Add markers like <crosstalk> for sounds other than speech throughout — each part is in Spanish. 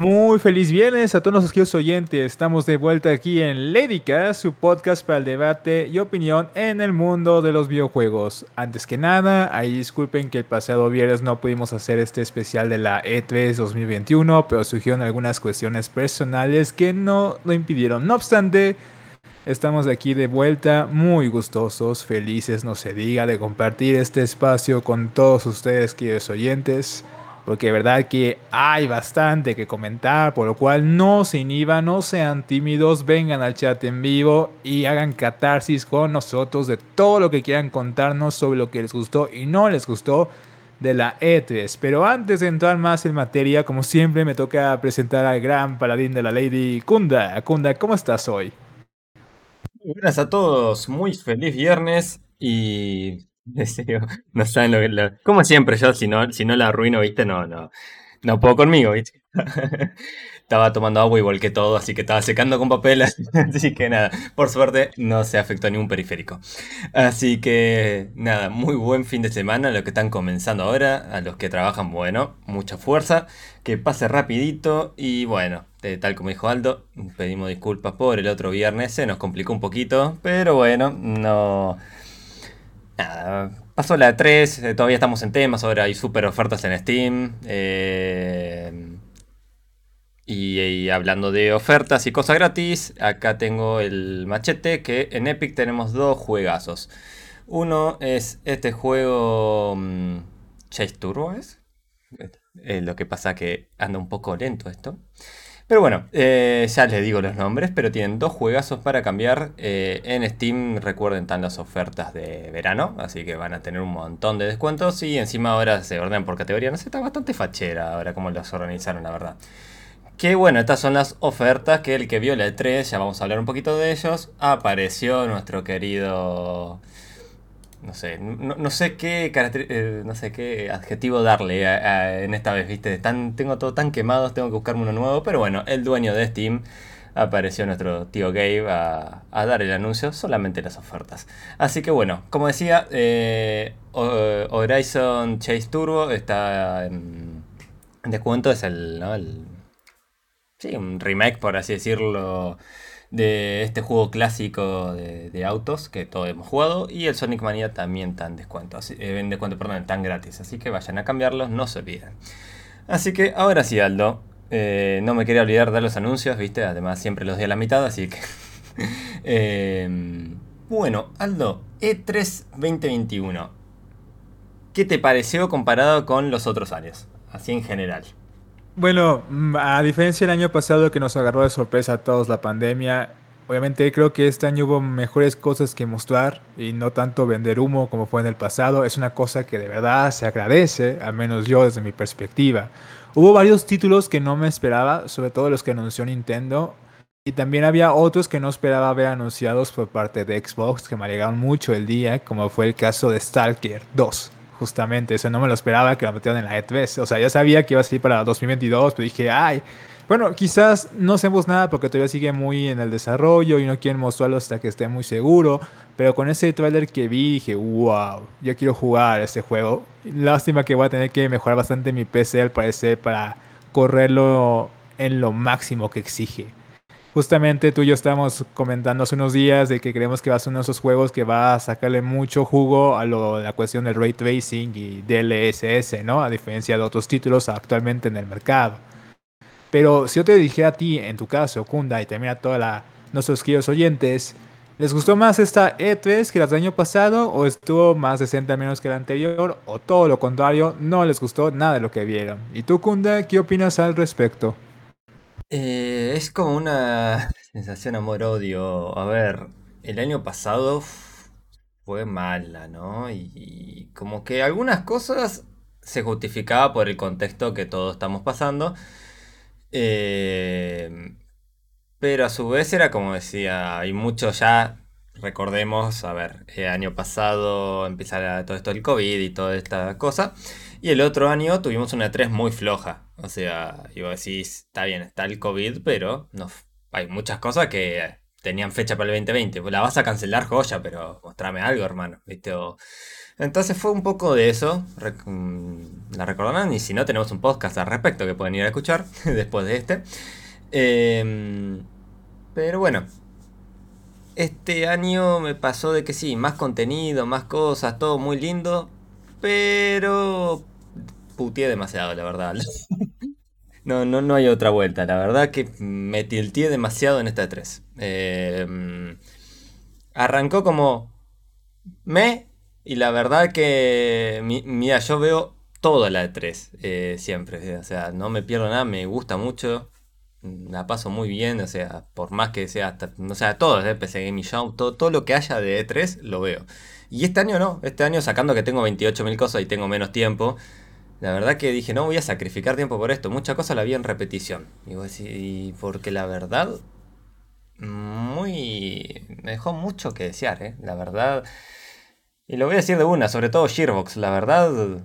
Muy feliz viernes a todos los queridos oyentes. Estamos de vuelta aquí en Lédica, su podcast para el debate y opinión en el mundo de los videojuegos. Antes que nada, ahí disculpen que el pasado viernes no pudimos hacer este especial de la E3 2021, pero surgieron algunas cuestiones personales que no lo impidieron. No obstante, estamos aquí de vuelta, muy gustosos, felices, no se diga, de compartir este espacio con todos ustedes, queridos oyentes porque de verdad que hay bastante que comentar, por lo cual no se inhiban, no sean tímidos, vengan al chat en vivo y hagan catarsis con nosotros de todo lo que quieran contarnos sobre lo que les gustó y no les gustó de la E3. Pero antes de entrar más en materia, como siempre me toca presentar al gran paladín de la Lady Kunda. Kunda, ¿cómo estás hoy? Buenas a todos, muy feliz viernes y <laughs> no saben lo que. Como siempre, yo si no, si no la arruino, ¿viste? No, no. No puedo conmigo, ¿viste? <laughs> estaba tomando agua igual que todo, así que estaba secando con papel. <laughs> así que nada, por suerte no se afectó ningún periférico. Así que nada, muy buen fin de semana a los que están comenzando ahora, a los que trabajan, bueno, mucha fuerza, que pase rapidito y bueno, tal como dijo Aldo, pedimos disculpas por el otro viernes, se nos complicó un poquito, pero bueno, no Nada, pasó la 3, eh, todavía estamos en temas, ahora hay super ofertas en Steam. Eh, y, hablando de ofertas y cosas gratis, acá tengo el machete que en Epic tenemos dos juegazos. Uno es este juego mm, Chase Turbo, ¿es? Lo que pasa que anda un poco lento esto. Pero bueno, eh, ya les digo los nombres, pero tienen dos juegazos para cambiar. Eh, en Steam recuerden están las ofertas de verano, así que van a tener un montón de descuentos y encima ahora se ordenan por categoría. No sé, está bastante fachera ahora cómo los organizaron, la verdad. Que bueno, estas son las ofertas que el que vio la 3, ya vamos a hablar un poquito de ellos, apareció nuestro querido no sé, no, sé qué eh, no sé qué adjetivo darle en esta vez, ¿viste? Tan, tengo todo tan quemado, tengo que buscarme uno nuevo, pero bueno, el dueño de Steam apareció nuestro tío Gabe a, dar el anuncio, solamente las ofertas. Así que bueno, como decía, eh, Horizon Chase Turbo está en, descuento, es el, ¿no? el... Sí, un remake, por así decirlo, de este juego clásico de, autos que todos hemos jugado y el Sonic Mania también tan descuento, así, eh, en descuento, perdón, tan gratis, así que vayan a cambiarlos, no se olviden. Así que ahora sí, Aldo, eh, no me quería olvidar de los anuncios, viste, además siempre los di a la mitad, así que... <laughs> Em, bueno, Aldo, E3 2021, ¿qué te pareció comparado con los otros años? Así en general. Bueno, mm, a diferencia del año pasado que nos agarró de sorpresa a todos la pandemia, obviamente creo que este año hubo mejores cosas que mostrar y no tanto vender humo como fue en el pasado. Es una cosa que de verdad se agradece, al menos yo desde mi perspectiva. Hubo varios títulos que no me esperaba, sobre todo los que anunció Nintendo. Y también había otros que no esperaba ver anunciados por parte de Xbox que me alegraron mucho el día, como fue el caso de Stalker 2. Justamente, eso no me lo esperaba que lo metieran en la E3. O sea, ya sabía que iba a salir para 2022, pero dije, ay, bueno, quizás no hacemos nada porque todavía sigue muy en el desarrollo y no quieren mostrarlo hasta que esté muy seguro. Pero con ese trailer que vi, dije, wow, yo quiero jugar este juego. Lástima que voy a tener que mejorar bastante mi PC al parecer para correrlo en lo máximo que exige. Justamente tú y yo estábamos comentando hace unos días de que creemos que va a ser uno de esos juegos que va a sacarle mucho jugo a lo, la cuestión del ray tracing y DLSS, ¿no? A diferencia de otros títulos actualmente en el mercado. Pero si yo te dije a ti, en tu caso, Kunda, y también a todos nuestros queridos oyentes, ¿les gustó más esta E3 que la del año pasado? ¿O estuvo más decente al menos que la anterior? ¿O todo lo contrario, no les gustó nada de lo que vieron? ¿Y tú, Kunda, qué opinas al respecto? Eh, es como una <laughs> sensación amor-odio. A ver, el año pasado fue mala, ¿no? Y, como que algunas cosas se justificaba por el contexto que todos estamos pasando. Eh, pero a su vez era como decía, hay mucho ya, recordemos, a ver, el año pasado empezara todo esto del COVID y toda esta cosa. Y el otro año tuvimos una 3 muy floja. O sea, iba a decir, está bien, está el COVID, pero no, hay muchas cosas que tenían fecha para el 2020. Pues la vas a cancelar, joya, pero mostrame algo, hermano. ¿viste? Entonces fue un poco de eso. Mm, la recordarán. Y si no, tenemos un podcast al respecto que pueden ir a escuchar <laughs> después de este. Em, pero bueno. Este año me pasó de que sí, más contenido, más cosas, todo muy lindo. Pero putié demasiado, la verdad. <laughs> No, no, no hay otra vuelta. La verdad que me tilteé demasiado en esta de 3. Em, arrancó como me y la verdad que, mira, yo veo toda la de 3 eh, siempre. O sea, no me pierdo nada, me gusta mucho. La paso muy bien, o sea, por más que sea hasta, sea, todo, ¿eh? PC Gaming Show, todo, todo lo que haya de E3 lo veo. Y este año no, este año sacando que tengo 28.000 cosas y tengo menos tiempo, la verdad que dije, no voy a sacrificar tiempo por esto. Mucha cosa la vi en repetición. Y, porque la verdad, muy... Me dejó mucho que desear, ¿eh? La verdad... Y lo voy a decir de una, sobre todo Gearbox. La verdad,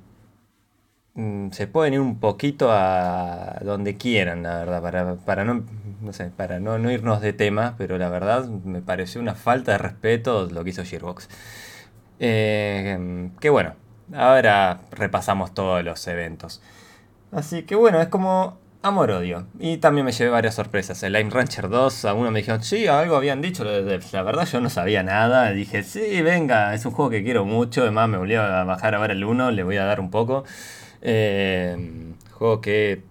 se pueden ir un poquito a donde quieran, la verdad, para, para no, no sé, para no, no, irnos de tema, pero la verdad me pareció una falta de respeto lo que hizo Gearbox. Eh, que bueno, Ahora repasamos todos los eventos. Así que bueno, es como amor-odio. Y también me llevé varias sorpresas. El Lime Rancher 2, algunos me dijeron, sí, algo habían dicho. La verdad yo no sabía nada. Dije, sí, venga, es un juego que quiero mucho. Además me volví a bajar a ver el 1, le voy a dar un poco. Eh, juego que,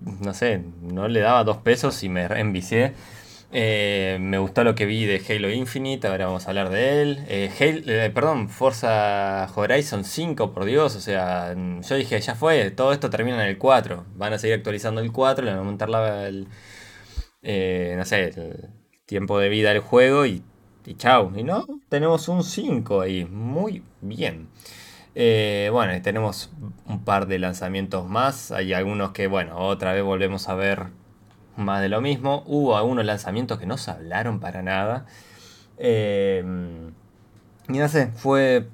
no sé, no le daba dos pesos y me envicié. Eh, me gustó lo que vi de Halo Infinite, ahora vamos a hablar de él. Eh, eh, perdón, Forza Horizon 5, por Dios, o sea, yo dije, ya fue, todo esto termina en el 4. Van a seguir actualizando el 4, le van a montar la, el, no sé, tiempo de vida del juego y, y chau. Y no, tenemos un 5 ahí, muy bien. Bueno, tenemos un par de lanzamientos más. Hay algunos que, bueno, otra vez volvemos a ver más de lo mismo. Hubo algunos lanzamientos que no se hablaron para nada. Em, y no sé, fue.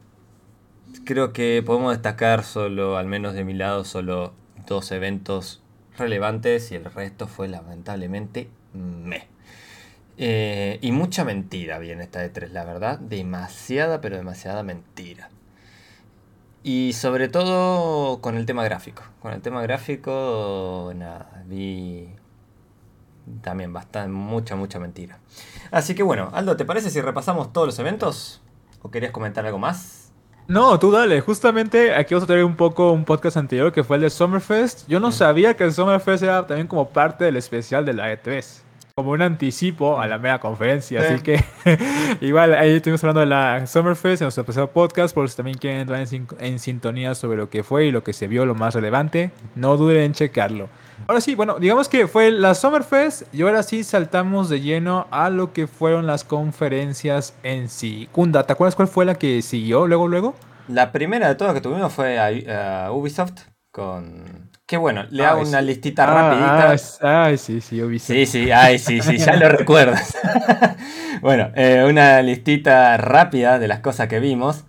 Creo que podemos destacar solo, al menos de mi lado, solo dos eventos relevantes y el resto fue lamentablemente me. Eh, y mucha mentira bien esta de tres, la verdad. Demasiada, pero demasiada mentira. Y sobre todo con el tema gráfico. Con el tema gráfico, nada, vi también bastante, mucha, mucha mentira. Así que bueno, Aldo, ¿te parece si repasamos todos los eventos? ¿O querías comentar algo más? No, tú dale. Justamente aquí vamos a tener un poco un podcast anterior que fue el de Summerfest. Yo no mm. sabía que el Summerfest era también como parte del especial de la E3 como un anticipo a la mega conferencia. Así que <laughs> igual ahí estuvimos hablando de la Summerfest en nuestro pasado podcast, por si también quieren entrar en, sintonía sobre lo que fue y lo que se vio lo más relevante, no duden en checarlo. Ahora sí, bueno, digamos que fue la Summerfest y ahora sí saltamos de lleno a lo que fueron las conferencias en sí. Kunda, ¿te acuerdas cuál fue la que siguió luego, luego? La primera de todas que tuvimos fue a Ubisoft con Qué bueno, le hago una listita ah, rapidita. Ah, ay, sí, sí, Ubisoft. Sí, sí, ay, sí, sí, ya lo <laughs> recuerdas. <laughs> bueno, eh, una listita rápida de las cosas que vimos.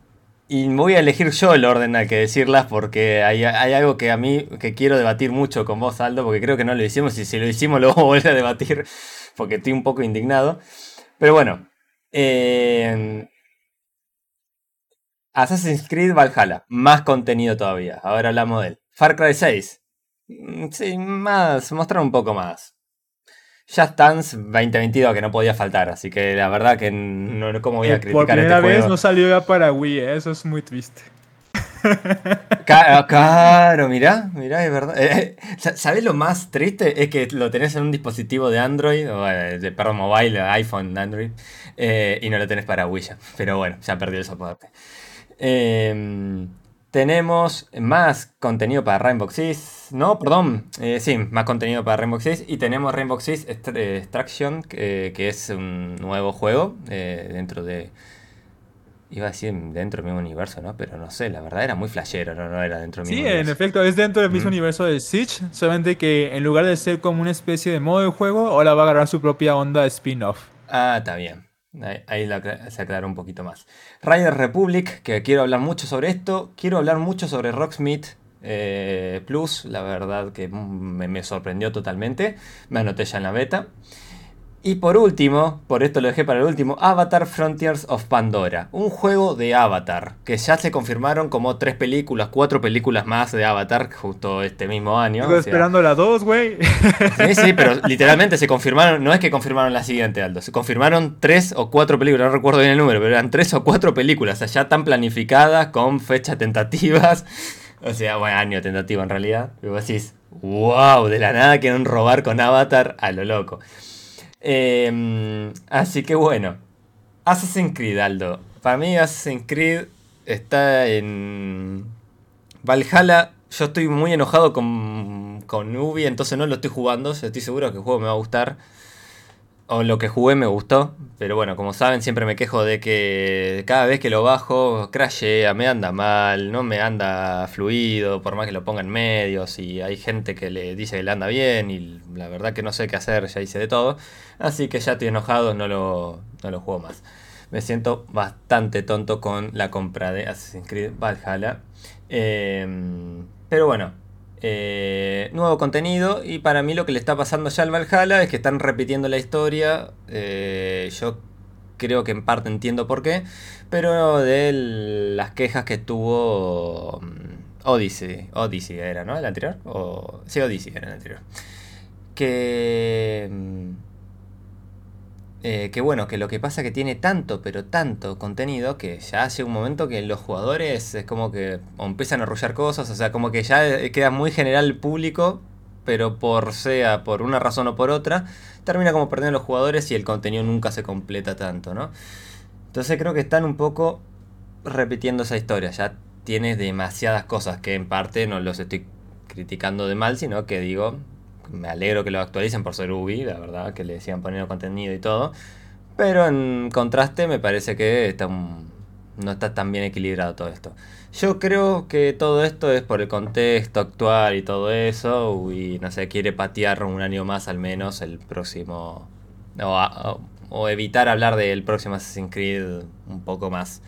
Y voy a elegir yo el orden al que decirlas porque hay, algo que a mí que quiero debatir mucho con vos, Aldo, porque creo que no lo hicimos y si lo hicimos lo voy a volver a debatir porque estoy un poco indignado. Pero bueno, eh, Assassin's Creed Valhalla, más contenido todavía. Ahora hablamos de él. Far Cry 6, Mm, sí, más, mostrar un poco más. Just Dance 2022 que no podía faltar, así que la verdad que no cómo voy a criticar Por primera este vez no salió ya para Wii, ¿eh? eso es muy triste. <laughs> Claro, mirá, mirá, es verdad. Eh, eh, ¿Sabés lo más triste? Es que lo tenés en un dispositivo de Android, o de, perdón, mobile, iPhone, Android, y no lo tenés para Wii ya. Pero bueno, ya perdió el soporte. Eh, tenemos más contenido para Rainbow Six. No, perdón. Eh, sí, más contenido para Rainbow Six. Y tenemos Rainbow Six Extraction, que, es un nuevo juego eh, dentro de. Iba a decir dentro del mismo universo, ¿no? Pero no sé, la verdad era muy flashero, no, no era dentro del mismo Sí, en efecto, es dentro del mismo universo de Siege. Solamente que en lugar de ser como una especie de modo de juego, ahora va a agarrar su propia onda spin-off. Ah, está bien. Ahí, se aclara un poquito más. Rider Republic, que quiero hablar mucho sobre esto. Quiero hablar mucho sobre Rocksmith eh, Plus. La verdad que me, sorprendió totalmente. Me anoté ya en la beta. Y por último, por esto lo dejé para el último, Avatar Frontiers of Pandora. Un juego de Avatar, que ya se confirmaron como tres películas, cuatro películas más de Avatar justo este mismo año. Estoy esperando la dos, güey. Sí, sí, pero literalmente se confirmaron, no es que confirmaron la siguiente, Aldo, se confirmaron tres o cuatro películas, no recuerdo bien el número, pero eran tres o cuatro películas, allá tan planificadas, con fechas tentativas. O sea, bueno, año tentativo en realidad. Y vos decís, wow, de la nada quieren robar con Avatar a lo loco. Em, así que bueno, Assassin's Creed, Aldo. Para mí Assassin's Creed está en Valhalla. Yo estoy muy enojado con, con Ubi, entonces no lo estoy jugando. Estoy seguro que el juego me va a gustar o lo que jugué me gustó, pero bueno, como saben, siempre me quejo de que cada vez que lo bajo, crashea, me anda mal, no me anda fluido, por más que lo ponga en medios, y hay gente que le dice que le anda bien, y la verdad que no sé qué hacer, ya hice de todo, así que ya estoy enojado, no lo, no lo juego más. Me siento bastante tonto con la compra de Assassin's Creed Valhalla. Em, pero bueno, eh, nuevo contenido y para mí lo que le está pasando ya al Valhalla es que están repitiendo la historia. Eh, yo creo que en parte entiendo por qué, pero de las quejas que tuvo mm, Odyssey, Odyssey era, ¿no? ¿El anterior? O, sí, Odyssey era el anterior. Que... Eh, que bueno, que lo que pasa es que tiene tanto, pero tanto contenido que ya hace un momento que los jugadores es como que empiezan a arrullar cosas, o sea, como que ya queda muy general el público, pero por sea por una razón o por otra, termina como perdiendo los jugadores y el contenido nunca se completa tanto, ¿no? Entonces creo que están un poco repitiendo esa historia, ya tienes demasiadas cosas que en parte no los estoy criticando de mal, sino que digo, me alegro que lo actualicen por ser Ubi, la verdad, que le sigan poniendo contenido y todo. Pero en contraste me parece que está no está tan bien equilibrado todo esto. Yo creo que todo esto es por el contexto actual y todo eso. Y no sé, quiere patear un año más al menos el próximo. O, o evitar hablar del próximo Assassin's Creed un poco más.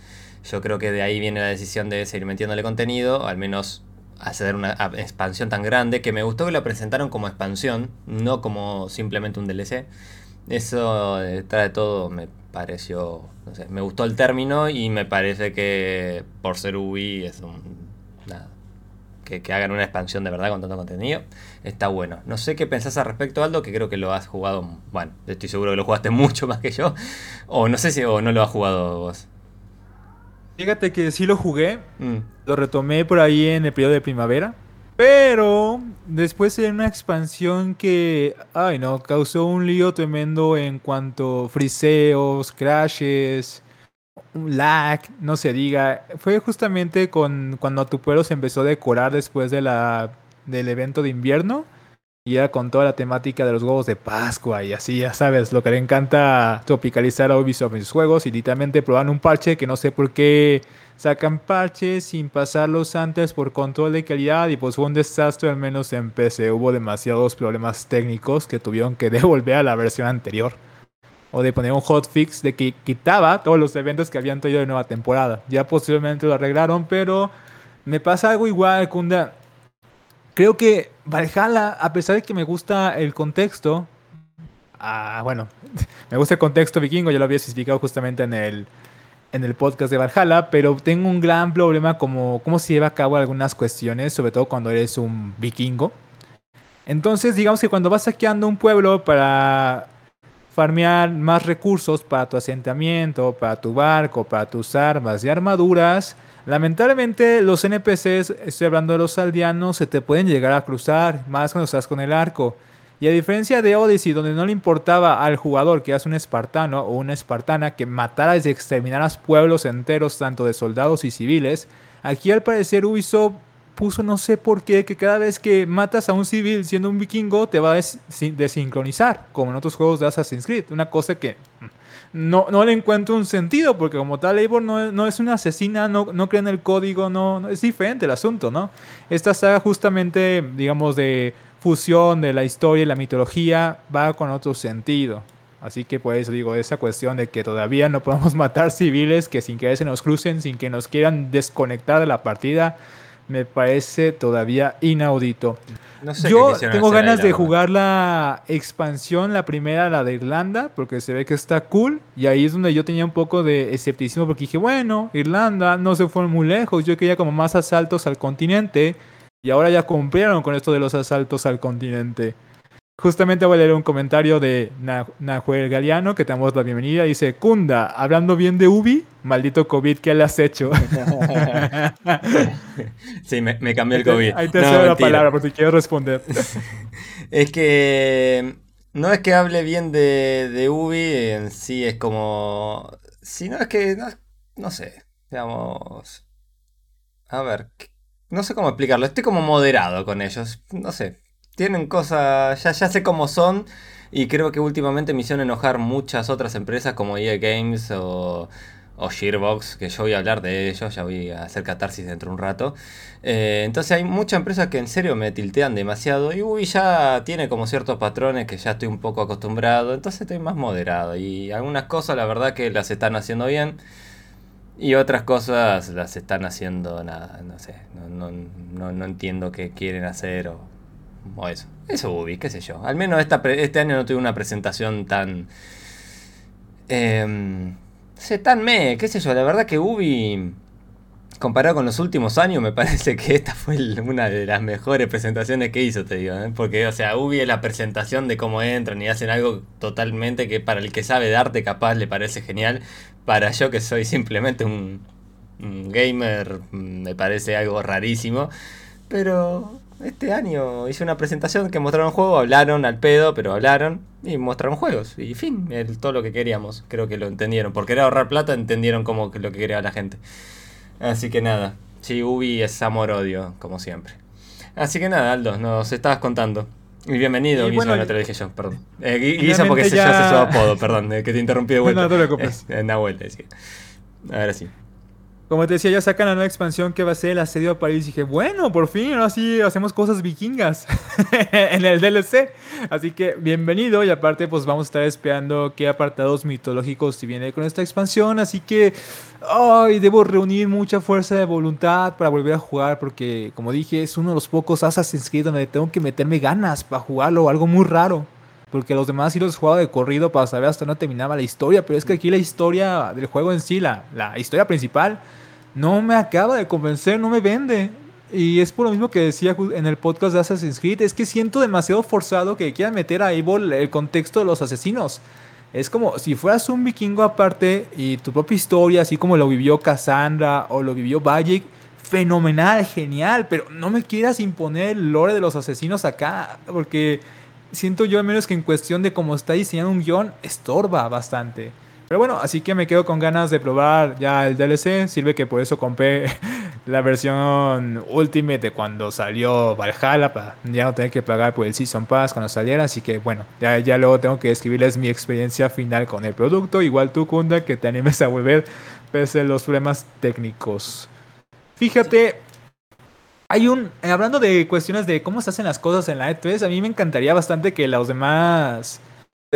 Yo creo que de ahí viene la decisión de seguir metiéndole contenido, al menos hacer una expansión tan grande, que me gustó que la presentaron como expansión, no como simplemente un DLC. Eso detrás de todo me pareció, no sé, me gustó el término y me parece que por ser Ubi es un... Nada, que, que, hagan una expansión de verdad con tanto contenido, está bueno. No sé qué pensás al respecto, Aldo, que creo que lo has jugado, bueno, estoy seguro que lo jugaste <laughs> mucho más que yo, o no sé si o no lo has jugado vos. Fíjate que sí lo jugué, mm. lo retomé por ahí en el periodo de primavera, pero después de una expansión que, ay no, causó un lío tremendo en cuanto friseos, crashes, lag, no se diga. Fue justamente con cuando tu pueblo se empezó a decorar después de la, del evento de invierno y era con toda la temática de los huevos de Pascua y así, ya sabes, lo que le encanta tropicalizar a Ubisoft en sus juegos y literalmente probaron un parche que no sé por qué sacan parches sin pasarlos antes por control de calidad y pues fue un desastre al menos en PC. Hubo demasiados problemas técnicos que tuvieron que <laughs> devolver a la versión anterior. O de poner un hotfix de que quitaba todos los eventos que habían traído de nueva temporada. Ya posteriormente lo arreglaron, pero me pasa algo igual, Kunda creo que Valhalla, a pesar de que me gusta el contexto, ah, bueno, <laughs> me gusta el contexto vikingo, ya lo había explicado justamente en el, en el podcast de Valhalla, pero tengo un gran problema como cómo se lleva a cabo algunas cuestiones, sobre todo cuando eres un vikingo. Entonces, digamos que cuando vas saqueando un pueblo para farmear más recursos para tu asentamiento, para tu barco, para tus armas y armaduras, Lamentablemente los NPCs, estoy hablando de los aldeanos, se te pueden llegar a cruzar, más cuando estás con el arco. Y a diferencia de Odyssey, donde no le importaba al jugador que eras un espartano o una espartana que mataras y exterminaras pueblos enteros, tanto de soldados y civiles, aquí al parecer Ubisoft puso no sé por qué que cada vez que matas a un civil siendo un vikingo te va a desincronizar, como en otros juegos de Assassin's Creed. Una cosa que no, no le encuentro un sentido, porque como tal, Eivor no, no es una asesina, no, no cree en el código, no, es diferente el asunto, ¿no? Esta saga justamente, digamos, de fusión de la historia y la mitología va con otro sentido. Así que por eso digo, esa cuestión de que todavía no podemos <laughs> matar civiles que sin que se nos crucen, sin que nos quieran desconectar de la partida, me parece todavía inaudito. Yo tengo ganas de jugar la expansión, la primera, la de Irlanda, porque se ve que está cool. Y ahí es donde yo tenía un poco de escepticismo, porque dije, bueno, Irlanda no se fue muy lejos. Yo quería como más asaltos al continente. Y ahora ya cumplieron con esto de los asaltos al continente. Justamente voy a leer un comentario de Nahuel Galeano, que te damos la bienvenida. Dice, Kunda, hablando bien de Ubi, maldito COVID, ¿qué le has hecho? <laughs> sí, me, cambió el COVID. Ahí te no, la palabra, porque quiero responder. <laughs> es que no es que hable bien de, de Ubi, en sí es como... Sino es que, no, no sé, digamos... A ver, no sé cómo explicarlo, estoy como moderado con ellos, no sé, tienen cosas, ya, ya sé cómo son y creo que últimamente me hicieron enojar muchas otras empresas como EA Games o, o que yo voy a hablar de ellos, ya voy a hacer catarsis dentro de un rato. Eh, entonces hay muchas empresas que en serio me tiltean demasiado y Ubi ya tiene como ciertos patrones que ya estoy un poco acostumbrado, entonces estoy más moderado y algunas cosas la verdad que las están haciendo bien. Y otras cosas las están haciendo nada, no sé, no, no, no entiendo qué quieren hacer o o eso. Eso Ubi, qué sé yo. Al menos este año no tuve una presentación tan... Eh, sé, tan me, qué sé yo. La verdad que Ubi, comparado con los últimos años, me parece que esta fue una de las mejores presentaciones que hizo, te digo. ¿eh? Porque, o sea, Ubi es la presentación de cómo entran y hacen algo totalmente que para el que sabe de arte capaz le parece genial. Para yo que soy simplemente un gamer, me parece algo rarísimo. Pero este año hice una presentación que mostraron juegos, hablaron al pedo, pero hablaron y mostraron juegos. Y fin, todo lo que queríamos. Creo que lo entendieron. Por querer ahorrar plata, entendieron como que lo que quería la gente. Así que nada. Sí, Ubi es amor-odio, como siempre. Así que nada, Aldo, nos estabas contando. Y bienvenido, y bueno, no te lo dije yo, perdón. Eh, Guisa porque ya... se su apodo, perdón, eh, que te interrumpí de <laughs> vuelta. No, no te preocupes. Eh, Nahuel, decía. Ahora sí. Como te decía, ya sacan la nueva expansión que va a ser el asedio a París. Dije, bueno, por fin, ahora sí hacemos cosas vikingas <laughs> en el DLC. Así que bienvenido. Y aparte, pues vamos a estar esperando qué apartados mitológicos si viene con esta expansión. Así que, ay, debo reunir mucha fuerza de voluntad para volver a jugar. Porque, como dije, es uno de los pocos Assassin's Creed donde tengo que meterme ganas para jugarlo. Algo muy raro. Porque los demás sí los he jugado de corrido para saber hasta dónde terminaba la historia. Pero es que aquí la historia del juego en sí, la historia principal no me acaba de convencer, no me vende. Y es por lo mismo que decía en el podcast de Assassin's Creed, es que siento demasiado forzado que quieran meter a Evil el contexto de los asesinos. Es como si fueras un vikingo aparte y tu propia historia, así como lo vivió Cassandra o lo vivió Bajic, fenomenal, genial, pero no me quieras imponer el lore de los asesinos acá, porque siento yo al menos que en cuestión de cómo está diseñado un guion, estorba bastante. Pero bueno, así que me quedo con ganas de probar ya el DLC. Sirve que por eso compré <laughs> la versión Ultimate de cuando salió Valhalla para ya no tener que pagar por el Season Pass cuando saliera. Así que bueno, ya, ya luego tengo que escribirles mi experiencia final con el producto. Igual tú, Kunda, que te animes a volver pese a los problemas técnicos. Fíjate, hay un. Hablando de cuestiones de cómo se hacen las cosas en la E3, a mí me encantaría bastante que los demás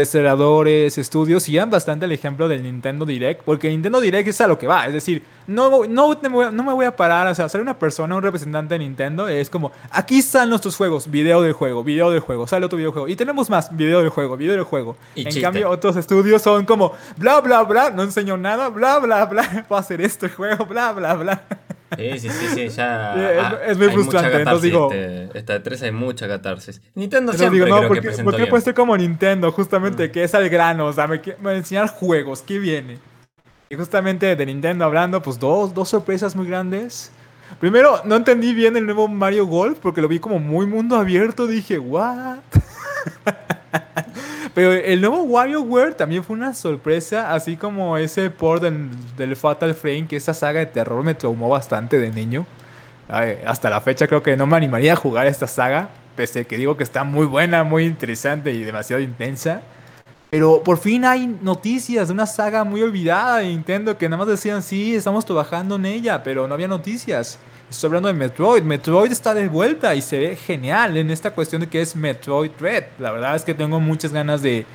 desarrolladores, estudios, sigan bastante el ejemplo del Nintendo Direct, porque Nintendo Direct es a lo que va, es decir, no, no, no me voy a parar, o sea, ser una persona, un representante de Nintendo, es como, aquí están nuestros juegos, video del juego, video del juego, sale otro videojuego, y tenemos más, video del juego, video del juego. en cambio, otros estudios son como, bla, bla, bla, no enseño nada, bla, bla, bla, <laughs> puedo hacer esto el juego, bla, bla, bla. Sí, sí, sí, sí, ya. <laughs> es, muy frustrante. Entonces digo. Este, esta de 3 hay mucha catarsis. Nintendo siempre digo, no, porque, ¿por qué puesto como Nintendo? Justamente, mm. que es al grano. O sea, me, me enseñar juegos. ¿Qué viene? Y justamente de Nintendo hablando, pues dos, dos sorpresas muy grandes. Primero, no entendí bien el nuevo Mario Golf porque lo vi como muy mundo abierto. Dije, ¿what? <laughs> Pero el nuevo WarioWare también fue una sorpresa, así como ese port del, Fatal Frame, que esa saga de terror me traumó bastante de niño. hasta la fecha creo que no me animaría a jugar esta saga, pese a que digo que está muy buena, muy interesante y demasiado intensa. Pero por fin hay noticias de una saga muy olvidada de Nintendo que nada más decían, sí, estamos trabajando en ella, pero no había noticias. Estoy hablando de Metroid. Metroid está de vuelta y se ve genial en esta cuestión de que es Metroid Red. La verdad es que tengo muchas ganas de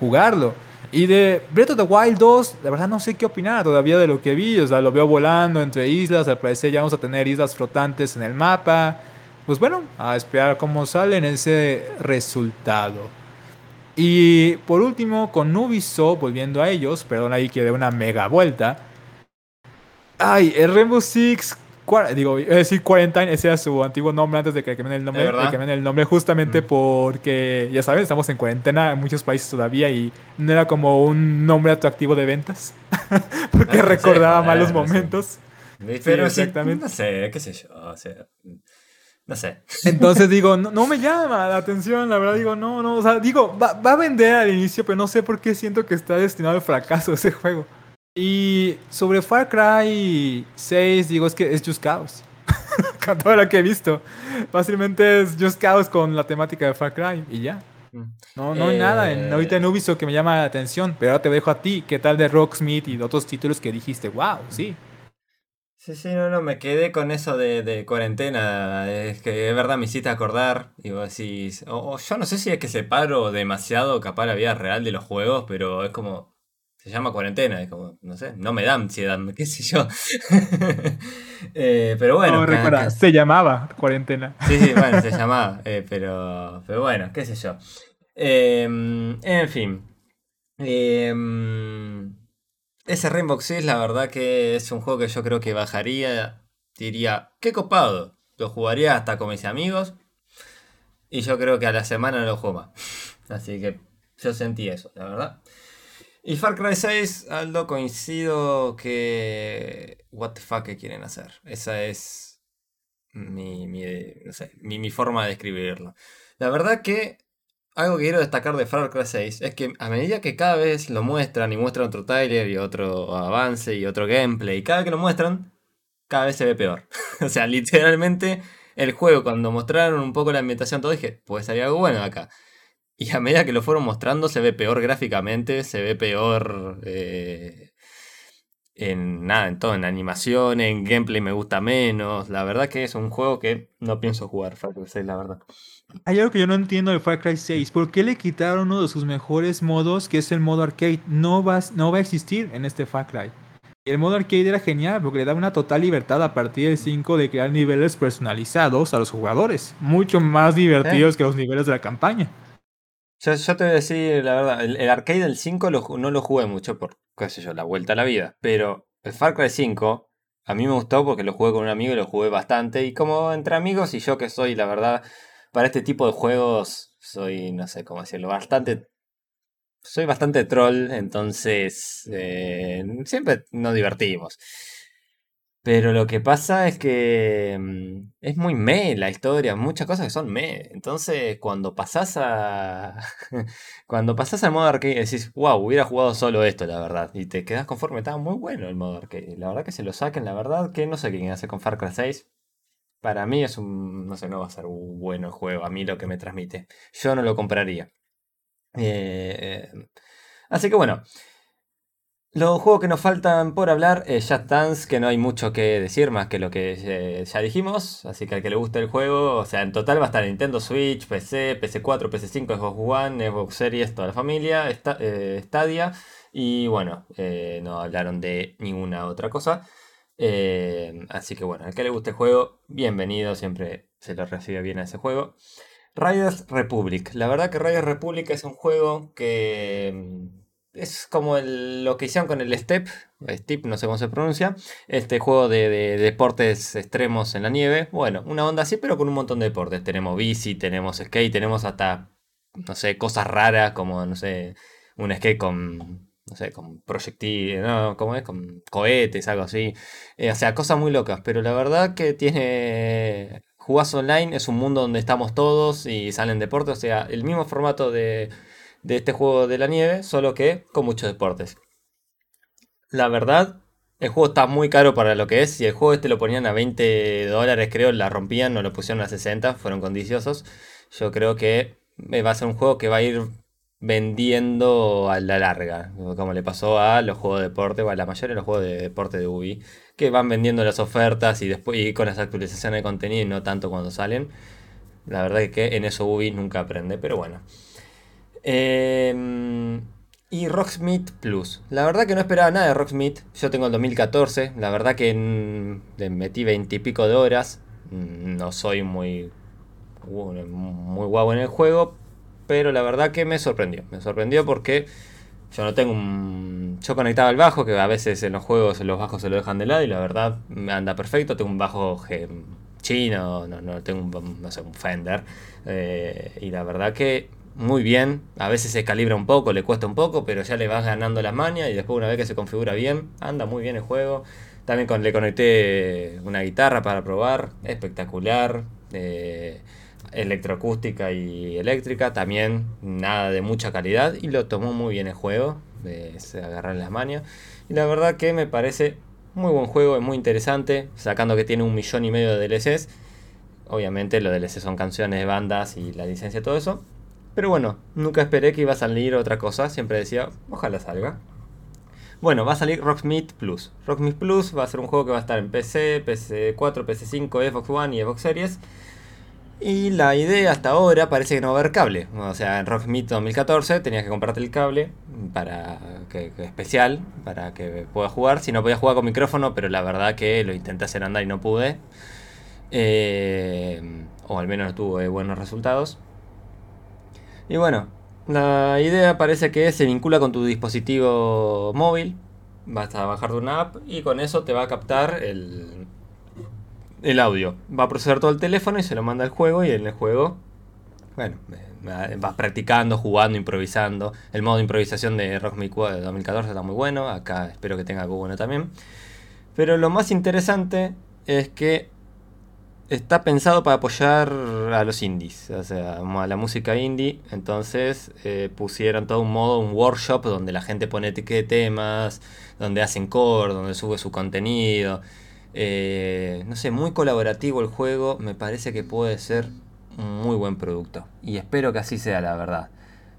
jugarlo. Y de Breath of the Wild 2, la verdad no sé qué opinar todavía de lo que vi. O sea, lo veo volando entre islas. Al parecer ya vamos a tener islas flotantes en el mapa. Pues bueno, a esperar cómo sale en ese resultado. Y por último, con Ubisoft, volviendo a ellos, perdón ahí que de una mega vuelta. Ay, el Rainbow Six digo, es decir, Quarantine, ese era su antiguo nombre antes de que cambien el nombre. Que el nombre justamente mm. porque, ya saben, estamos en cuarentena en muchos países todavía y no era como un nombre atractivo de ventas. <laughs> porque ah, recordaba malos momentos. Pero exactamente. no sé, qué sé yo. O sea, no sé. Entonces <laughs> digo, no, me llama la atención, la verdad digo, no, no, o sea, digo, va, va, a vender al inicio, pero no sé por qué siento que está destinado al fracaso ese juego. Y sobre Far Cry 6, digo, es que es Just Chaos. <laughs> con todo lo que he visto. Fácilmente es Just Chaos con la temática de Far Cry y ya. Mm. No, no hay nada en, ahorita en Ubisoft que me llama la atención, pero ahora te dejo a ti. ¿Qué tal de Rocksmith y otros títulos que dijiste? ¡Wow! Sí. Sí, sí, no, no, me quedé con eso de, de cuarentena. Es que es verdad me hiciste acordar. Digo, así. yo no sé si es que separo demasiado capaz la vida real de los juegos, pero es como se llama cuarentena, es como, no sé, no me da ansiedad, <laughs> qué sé yo. <laughs> Eh, pero bueno. recuerda, se llamaba cuarentena. Sí, sí, bueno, se <laughs> llamaba, eh, pero, pero bueno, qué sé yo. Em, en fin. Em, ese Rainbow Six, la verdad que es un juego que yo creo que bajaría, diría, qué copado. Lo jugaría hasta con mis amigos. Y yo creo que a la semana no lo juego más. Así que yo sentí eso, la verdad. Y Far Cry 6, Aldo, coincido que. What the fuck quieren hacer. Esa es mi, mi, forma de describirlo. La verdad que algo que quiero destacar de Far Cry 6 es que a medida que cada vez lo muestran y muestran otro trailer y otro avance y otro gameplay, cada vez que lo muestran, cada vez se ve peor. <laughs> o sea, literalmente el juego cuando mostraron un poco la ambientación todo dije, pues salir algo bueno acá. Y a medida que lo fueron mostrando, se ve peor gráficamente, se ve peor eh, en nada, en todo, en animación, en gameplay me gusta menos. La verdad que es un juego que no pienso jugar, Far Cry 6, la verdad. Hay algo que yo no entiendo de Far Cry 6. ¿Por qué le quitaron uno de sus mejores modos, que es el modo arcade? No va, no va a existir en este Far Cry. El modo arcade era genial porque le daba una total libertad a partir del 5 de crear niveles personalizados a los jugadores. Mucho más divertidos que los niveles de la campaña. Yo, te voy a decir la verdad, el, arcade del 5 no lo jugué mucho por, qué sé yo, la vuelta a la vida. Pero el Far Cry 5 a mí me gustó porque lo jugué con un amigo y lo jugué bastante. Y como entre amigos y yo que soy, la verdad, para este tipo de juegos, soy, no sé cómo decirlo, bastante... Soy bastante troll, entonces eh, siempre nos divertimos. Pero lo que pasa es que mm, es muy me la historia, muchas cosas que son me. Entonces, cuando pasás a. <laughs> cuando pasás al modo arcade, decís, wow, hubiera jugado solo esto, la verdad. Y te quedas conforme, estaba muy bueno el modo arcade. La verdad que se lo saquen, la verdad que no sé qué hace con Far Cry 6. Para mí es un. No sé, no va a ser un bueno juego, a mí lo que me transmite. Yo no lo compraría. Eh, eh, así que bueno. Los juegos que nos faltan por hablar, eh, Just Dance, que no hay mucho que decir más que lo que eh, ya dijimos, así que al que le guste el juego, o sea, en total va a estar Nintendo Switch, PC, PS4, PS5, Xbox One, Xbox Series, toda la familia, eh, Stadia, y bueno, no hablaron de ninguna otra cosa. así que bueno, al que le guste el juego, bienvenido, siempre se lo recibe bien a ese juego. Riders Republic. La verdad que Riders Republic es un juego que mm, es como lo que hicieron con el Step, Step, no sé cómo se pronuncia, este juego de, deportes extremos en la nieve. Bueno, una onda así, pero con un montón de deportes. Tenemos bici, tenemos skate, tenemos hasta, no sé, cosas raras como, no sé, un skate con, no sé, con proyectiles, ¿no? ¿Cómo es? Con cohetes, algo así. Eh, o sea, cosas muy locas, pero la verdad que tiene... Jugás online, es un mundo donde estamos todos y salen deportes, o sea, el mismo formato de de este juego de la nieve, solo que con muchos deportes. La verdad, el juego está muy caro para lo que es. Si el juego este lo ponían a 20 dólares, creo, la rompían, no lo pusieron a 60, fueron condiciosos. Yo creo que va a ser un juego que va a ir vendiendo a la larga, como le pasó a los juegos de deporte, a la mayoría de los juegos de deporte de Ubi, que van vendiendo las ofertas y después y con las actualizaciones de contenido y no tanto cuando salen. La verdad es que en eso Ubi nunca aprende, pero bueno. Em, y Rocksmith Plus. La verdad que no esperaba nada de Rocksmith. Yo tengo el 2014. La verdad que le metí veintipico de horas. Mm, no soy muy, muy guapo en el juego. Pero la verdad que me sorprendió. Me sorprendió porque yo no tengo un. Yo conectaba el bajo, que a veces en los juegos los bajos se lo dejan de lado. Y la verdad me anda perfecto. Tengo un bajo chino. No, no tengo un, no sé, un Fender. Eh, y la verdad que muy bien. A veces se calibra un poco, le cuesta un poco, pero ya le vas ganando la maña y después una vez que se configura bien, anda muy bien el juego. También con, le conecté una guitarra para probar, espectacular. Eh, electroacústica y eléctrica, también nada de mucha calidad y lo tomó muy bien el juego, se agarrar las mañas. Y la verdad que me parece muy buen juego, es muy interesante, sacando que tiene un millón y medio de DLCs. Obviamente los DLCs son canciones, bandas y la licencia, todo eso. Pero bueno, nunca esperé que iba a salir otra cosa, siempre decía, ojalá salga. Bueno, va a salir Rocksmith Plus. Rocksmith Plus va a ser un juego que va a estar en PC, PC4, PC5, Xbox One y Xbox Series. Y la idea hasta ahora parece que no va a haber cable. O sea, en Rocksmith 2014 tenías que comprarte el cable para que, especial para que puedas jugar. Si no podías jugar con micrófono, pero la verdad que lo intenté hacer andar y no pude. Eh, o al menos no tuve buenos resultados. Y bueno, la idea parece que se vincula con tu dispositivo móvil. Vas a bajar de una app y con eso te va a captar el, el audio. Va a procesar todo el teléfono y se lo manda al juego y en el juego, bueno, vas practicando, jugando, improvisando. El modo de improvisación de Rock Me 2014 está muy bueno. Acá espero que tenga algo bueno también. Pero lo más interesante es que está pensado para apoyar a los indies, o sea, a la música indie. Entonces eh, pusieron todo un modo, un workshop donde la gente pone temas, donde hacen core, donde sube su contenido. Eh, no sé, muy colaborativo el juego. Me parece que puede ser un muy buen producto. Y espero que así sea, la verdad.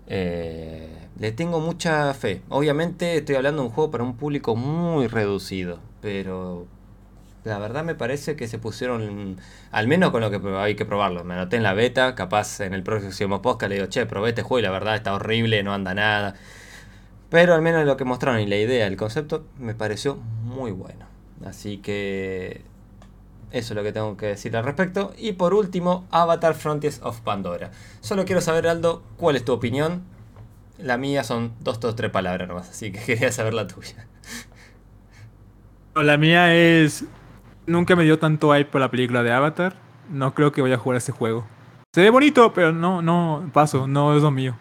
Eh, le tengo mucha fe. Obviamente estoy hablando de un juego para un público muy reducido. Pero la verdad me parece que se pusieron, al menos con lo que hay que probarlo. Me anoté en la beta, capaz en el próximo podcast le digo, che, probé este juego y la verdad está horrible, no anda nada. Pero al menos lo que mostraron y la idea, el concepto, me pareció muy bueno. Así que eso es lo que tengo que decir al respecto. Y por último, Avatar Frontiers of Pandora. Solo quiero saber, Aldo, cuál es tu opinión. La mía son dos, dos, tres palabras nomás, así que <laughs> quería saber la tuya. La mía es nunca me dio tanto hype por la película de Avatar. No creo que vaya a jugar este juego. Se ve bonito, pero no, no, paso, no es lo mío.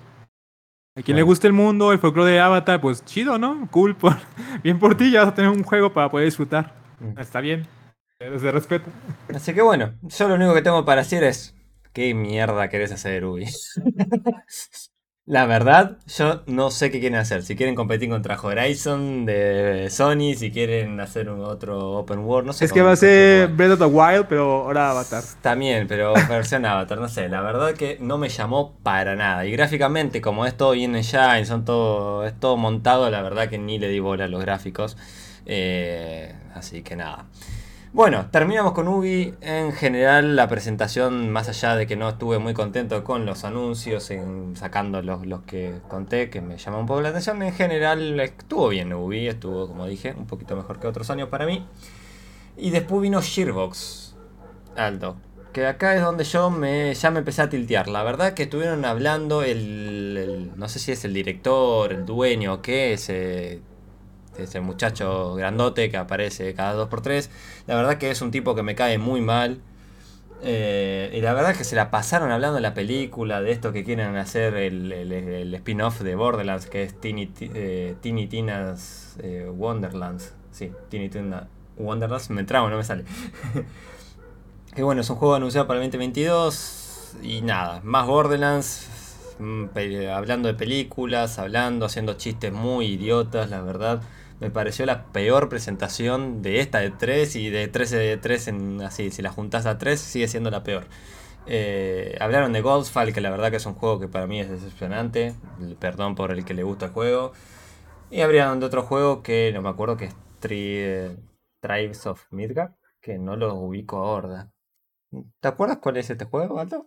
A quien le guste el mundo, el folclore de Avatar, pues chido, ¿no? Cool, por, <laughs> bien por ti, ya vas a tener un juego para poder disfrutar. Mm. Está bien, desde respeto. Así que bueno, yo lo único que tengo para decir es, ¿qué mierda querés hacer, Ubi? <laughs> La verdad, yo no sé qué quieren hacer. Si quieren competir contra Horizon de Sony, si quieren hacer un otro Open World, no sé. Es que va a ser Breath of the Wild, pero ahora Avatar. También, pero <laughs> versión Avatar, no sé. La verdad que no me llamó para nada. Y gráficamente, como es todo bien en Shine, son todo, es todo montado, la verdad que ni le di bola a los gráficos. Eh, así que nada. Bueno, terminamos con Ubi. En general, la presentación, más allá de que no estuve muy contento con los anuncios, en, sacando los, los que conté, que me llama un poco la atención, en general estuvo bien Ubi, estuvo, como dije, un poquito mejor que otros años para mí. Y después vino Shearbox, Alto. Que acá es donde yo me, ya me empecé a tiltear. La verdad que estuvieron hablando el, no sé si es el director, el dueño qué, ese ese muchacho grandote que aparece cada 2x3. La verdad que es un tipo que me cae muy mal. Eh, y la verdad que se la pasaron hablando de la película, de esto que quieren hacer el, spin-off de Borderlands, que es Tiny, eh, Tina's eh, Wonderlands. Sí, Tiny Tina Wonderlands, me tramo, no me sale. <laughs> que bueno, es un juego anunciado para el 2022 y nada, más Borderlands, mm, hablando de películas, hablando, haciendo chistes muy idiotas, la verdad me pareció la peor presentación de esta de 3 y de 13 de 3 en así, si la juntas a 3 sigue siendo la peor. Eh, hablaron de Goldfall, que la verdad que es un juego que para mí es decepcionante, perdón por el que le gusta el juego. Y habrían de otro juego que no me acuerdo que es Tribes of Midgard, que no lo ubico ahora. ¿Te acuerdas cuál es este juego, Alto?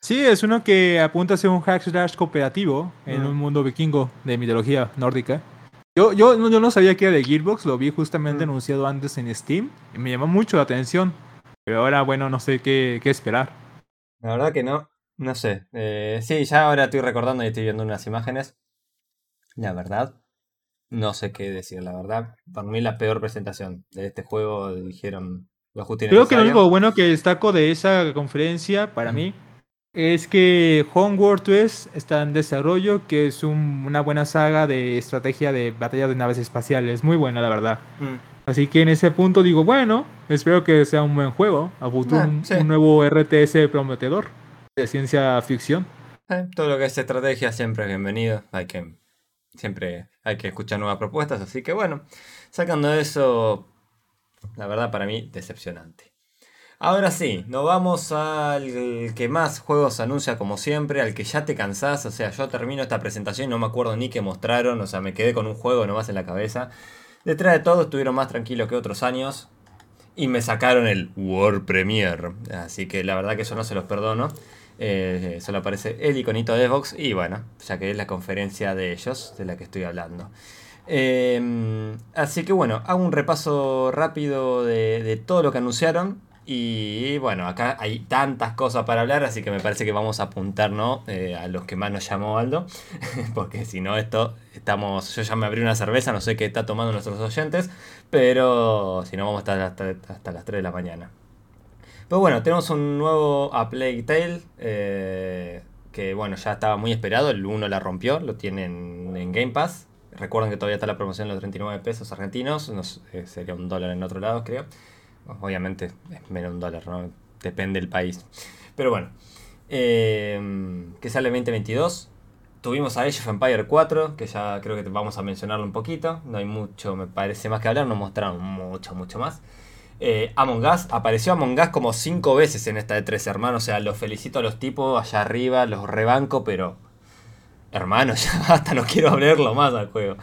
Sí, es uno que apunta a ser un hack slash cooperativo en Mm. un mundo vikingo de mitología nórdica. Yo, yo, no- yo no sabía que era de Gearbox, lo vi justamente Mm. anunciado antes en Steam y me llamó mucho la atención. Pero ahora, bueno, no sé qué, qué esperar. La verdad que no, no sé. Eh, sí, ya ahora estoy recordando y estoy viendo unas imágenes. La verdad, no sé qué decir, la verdad. Para mí la peor presentación de este juego dijeron lo justo y Creo que lo único bueno que destaco de esa conferencia para Mm. mí es que Homeworld 3 está en desarrollo, que es un- una buena saga de estrategia de batalla de naves espaciales. Muy buena, la verdad. Mm. Así que en ese punto digo, bueno, espero que sea un buen juego. A futuro Ah, un, sí. un nuevo RTS prometedor de ciencia ficción. Eh, todo lo que es estrategia siempre es bienvenido. Hay que, siempre hay que escuchar nuevas propuestas. Así que bueno, sacando eso, la verdad para mí decepcionante. Ahora sí, nos vamos al que más juegos anuncia como siempre, al que ya te cansás. O sea, yo termino esta presentación y no me acuerdo ni qué mostraron. O sea, me quedé con un juego nomás en la cabeza. Detrás de todo estuvieron más tranquilos que otros años. Y me sacaron el World Premiere. Así que la verdad que eso no se los perdono. Eh, solo aparece el iconito de Xbox. Y bueno, ya que es la conferencia de ellos, de la que estoy hablando. Eh, así que bueno, hago un repaso rápido de todo lo que anunciaron. Y bueno, acá hay tantas cosas para hablar, así que me parece que vamos a apuntarnos eh, a los que más nos llamó Aldo. <laughs> Porque si no, esto estamos. Yo ya me abrí una cerveza, no sé qué está tomando nuestros oyentes. Pero si no, vamos a estar hasta, hasta las 3 de la mañana. Pero bueno, tenemos un nuevo A Plague eh, que bueno, ya estaba muy esperado. El 1 la rompió, lo tienen en Game Pass. Recuerden que todavía está la promoción de los 39 pesos argentinos. Eh, sería un dólar en otro lado, creo. Obviamente es menos un dólar, ¿no? Depende del país. Pero bueno. eh, que sale 2022. Tuvimos a Age of Empire 4, que ya creo que vamos a mencionarlo un poquito. No hay mucho, me parece, más que hablar. Nos mostraron mucho, mucho más. Eh, Among Us, apareció Among Us como 5 veces en esta de 3 hermanos. O sea, los felicito a los tipos allá arriba, los rebanco, pero. Hermano, <laughs> ya basta, no quiero hablarlo más al juego.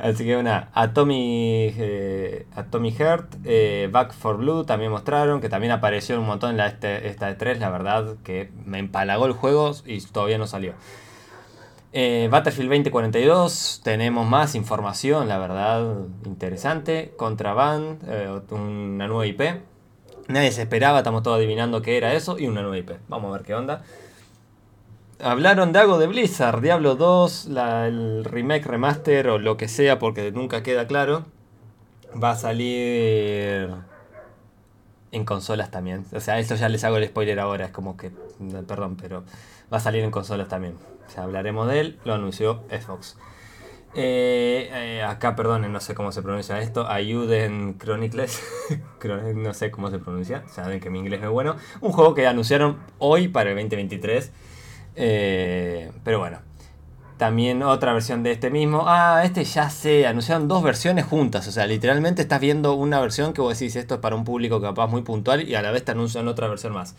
Así que una, Atomic, eh, Atomic Heart, eh, Back for Blue también mostraron, que también apareció un montón en la, este- esta de 3, la verdad que me empalagó el juego y todavía no salió. Eh, Battlefield 2042, tenemos más información, la verdad, interesante. Contraband, eh, una nueva IP. Nadie se esperaba, estamos todos adivinando qué era eso y una nueva IP. Vamos a ver qué onda. Hablaron de algo de Blizzard, Diablo 2, la- el remake, remaster o lo que sea, porque nunca queda claro. Va a salir en consolas también. O sea, esto ya les hago el spoiler ahora, es como que, perdón, pero va a salir en consolas también. O sea, hablaremos de él, lo anunció Xbox. Eh, eh, acá, perdonen, no sé cómo se pronuncia esto. Ayuden Chronicles. <laughs> Chron- no sé cómo se pronuncia. Saben que mi inglés no es bueno. Un juego que anunciaron hoy para el 2023. Eh, pero bueno. También otra versión de este mismo. Ah, este ya sé. Anunciaron dos versiones juntas. O sea, literalmente estás viendo una versión que vos decís esto es para un público capaz muy puntual y a la vez te anuncian otra versión más.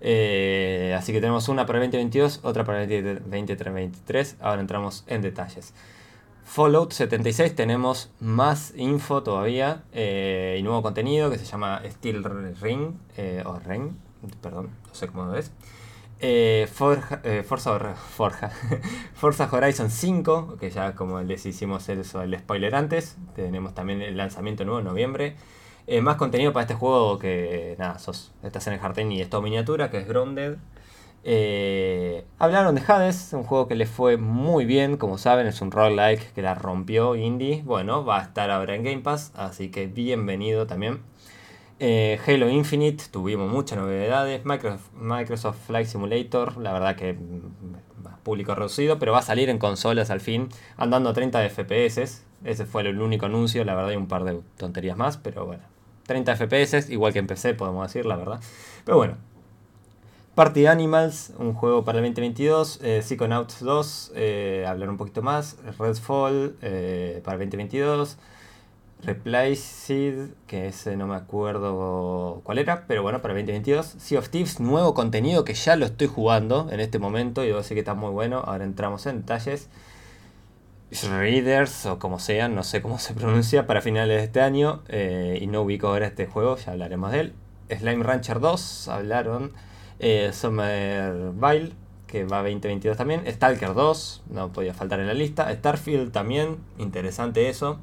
Eh, así que tenemos una para el 2022, otra para el 2023. Ahora entramos en detalles. Fallout 76 tenemos más info todavía eh, y nuevo contenido que se llama Steel Ring o Ring, perdón, no sé cómo es. Eh, Forja, eh, Forza, Forja. <laughs> Forza Horizon 5, que ya como les hicimos el spoiler antes, tenemos también el lanzamiento nuevo en noviembre. Eh, más contenido para este juego que nada, sos, estás en el jardín y es miniatura, que es Grounded. Hablaron de Hades, un juego que le fue muy bien, como saben, es un roguelike que la rompió indie. Bueno, va a estar ahora en Game Pass, así que bienvenido también. Eh, Halo Infinite, tuvimos muchas novedades. Microsoft, Microsoft Flight Simulator, la verdad que mm, público reducido, pero va a salir en consolas al fin, andando a 30 FPS. Ese fue el único anuncio, la verdad, y un par de tonterías más, pero bueno. 30 FPS, igual que en PC, podemos decir, la verdad. Pero bueno, Party Animals, un juego para el 2022. Eh, Psychonauts 2, eh, hablar un poquito más. Redfall eh, para el 2022. Replaced, que ese no me acuerdo cuál era, pero bueno, para el 2022. Sea of Thieves, nuevo contenido que ya lo estoy jugando en este momento y debo decir que está muy bueno. Ahora entramos en detalles. Readers o como sean, no sé cómo se <laughs> pronuncia, para finales de este año. eh, y no ubico ahora este juego, ya hablaremos de él. Slime Rancher 2, hablaron. Eh, Somerville, que va 2022 también. Stalker 2, no podía faltar en la lista. Starfield también, interesante eso.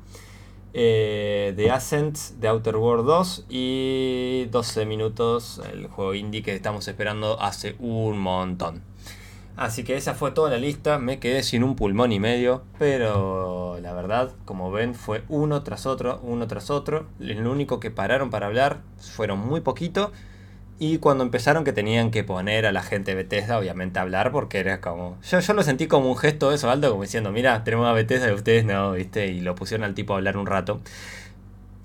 Eh, The Ascent de Outer World 2 y 12 minutos, el juego indie que estamos esperando hace un montón. Así que esa fue toda la lista, me quedé sin un pulmón y medio, pero la verdad, como ven, fue uno tras otro, uno tras otro. Lo único que pararon para hablar fueron muy poquito. Y cuando empezaron que tenían que poner a la gente de Bethesda, obviamente, a hablar, porque era como... Yo, yo lo sentí como un gesto de eso, Aldo, como diciendo, mira, tenemos a Bethesda y ustedes no, ¿viste? Y lo pusieron al tipo a hablar un rato.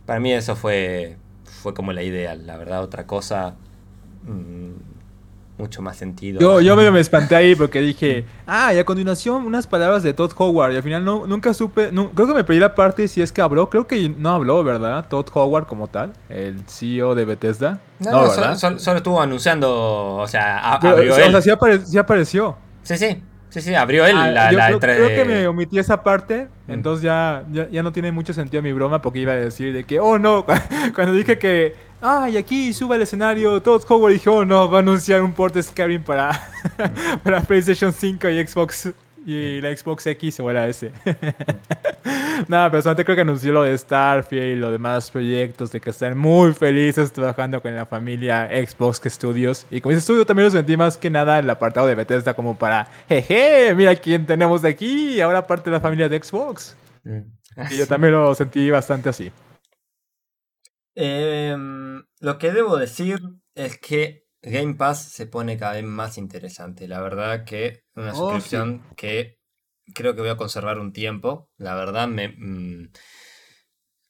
Para mí eso fue, fue como la idea, la verdad, otra cosa... Mmm, mucho más sentido. Yo, yo me, <laughs> me espanté ahí porque dije, ah, y a continuación unas palabras de Todd Howard. Y al final no, nunca supe, creo que me pedí la parte si es que habló. Creo que no habló, ¿verdad? Todd Howard como tal, el CEO de Bethesda. No, no, solo, estuvo anunciando, o sea, abrió él. O sea, sí, apareció. Sí, sí. Sí, sí, abrió él ah, la, yo la creo, creo que me omití esa parte, mm. entonces ya, ya, ya, no tiene mucho sentido mi broma porque iba a decir de que, oh no, <laughs> cuando dije que ah, y aquí sube al escenario Todd Howard dijo, oh no, va a anunciar un port de Skyrim para, <laughs> para PlayStation 5 y Xbox y la Xbox X o la S. Nada, pero solamente creo que anunció lo de Starfield y los demás proyectos de que están muy felices trabajando con la familia Xbox Studios. Y como ese estudio también lo sentí más que nada en el apartado de Bethesda como para, jeje, mira quién tenemos de aquí, ahora parte de la familia de Xbox. Mm. Y yo también lo sentí bastante así. Em, lo que debo decir es que Game Pass se pone cada vez más interesante. La verdad que una oh, suscripción que creo que voy a conservar un tiempo. La verdad me... Mm,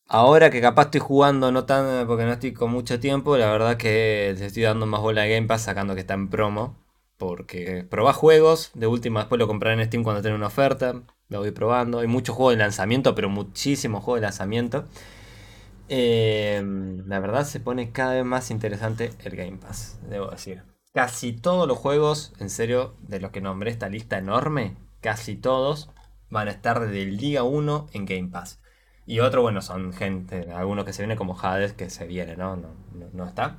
ahora que capaz estoy jugando, no tan porque no estoy con mucho tiempo, la verdad que le estoy dando más bola a Game Pass sacando que está en promo. Porque probás juegos, de última después lo compraré en Steam cuando tenga una oferta. Lo voy probando. Hay muchos juegos de lanzamiento, pero muchísimos juegos de lanzamiento. Em, la verdad se pone cada vez más interesante el Game Pass, debo decir. Casi todos los juegos, en serio, de los que nombré esta lista enorme, casi todos van a estar desde el día 1 en Game Pass. Y otro, bueno, son gente, algunos que se viene como Hades, que se viene, ¿no? No, está.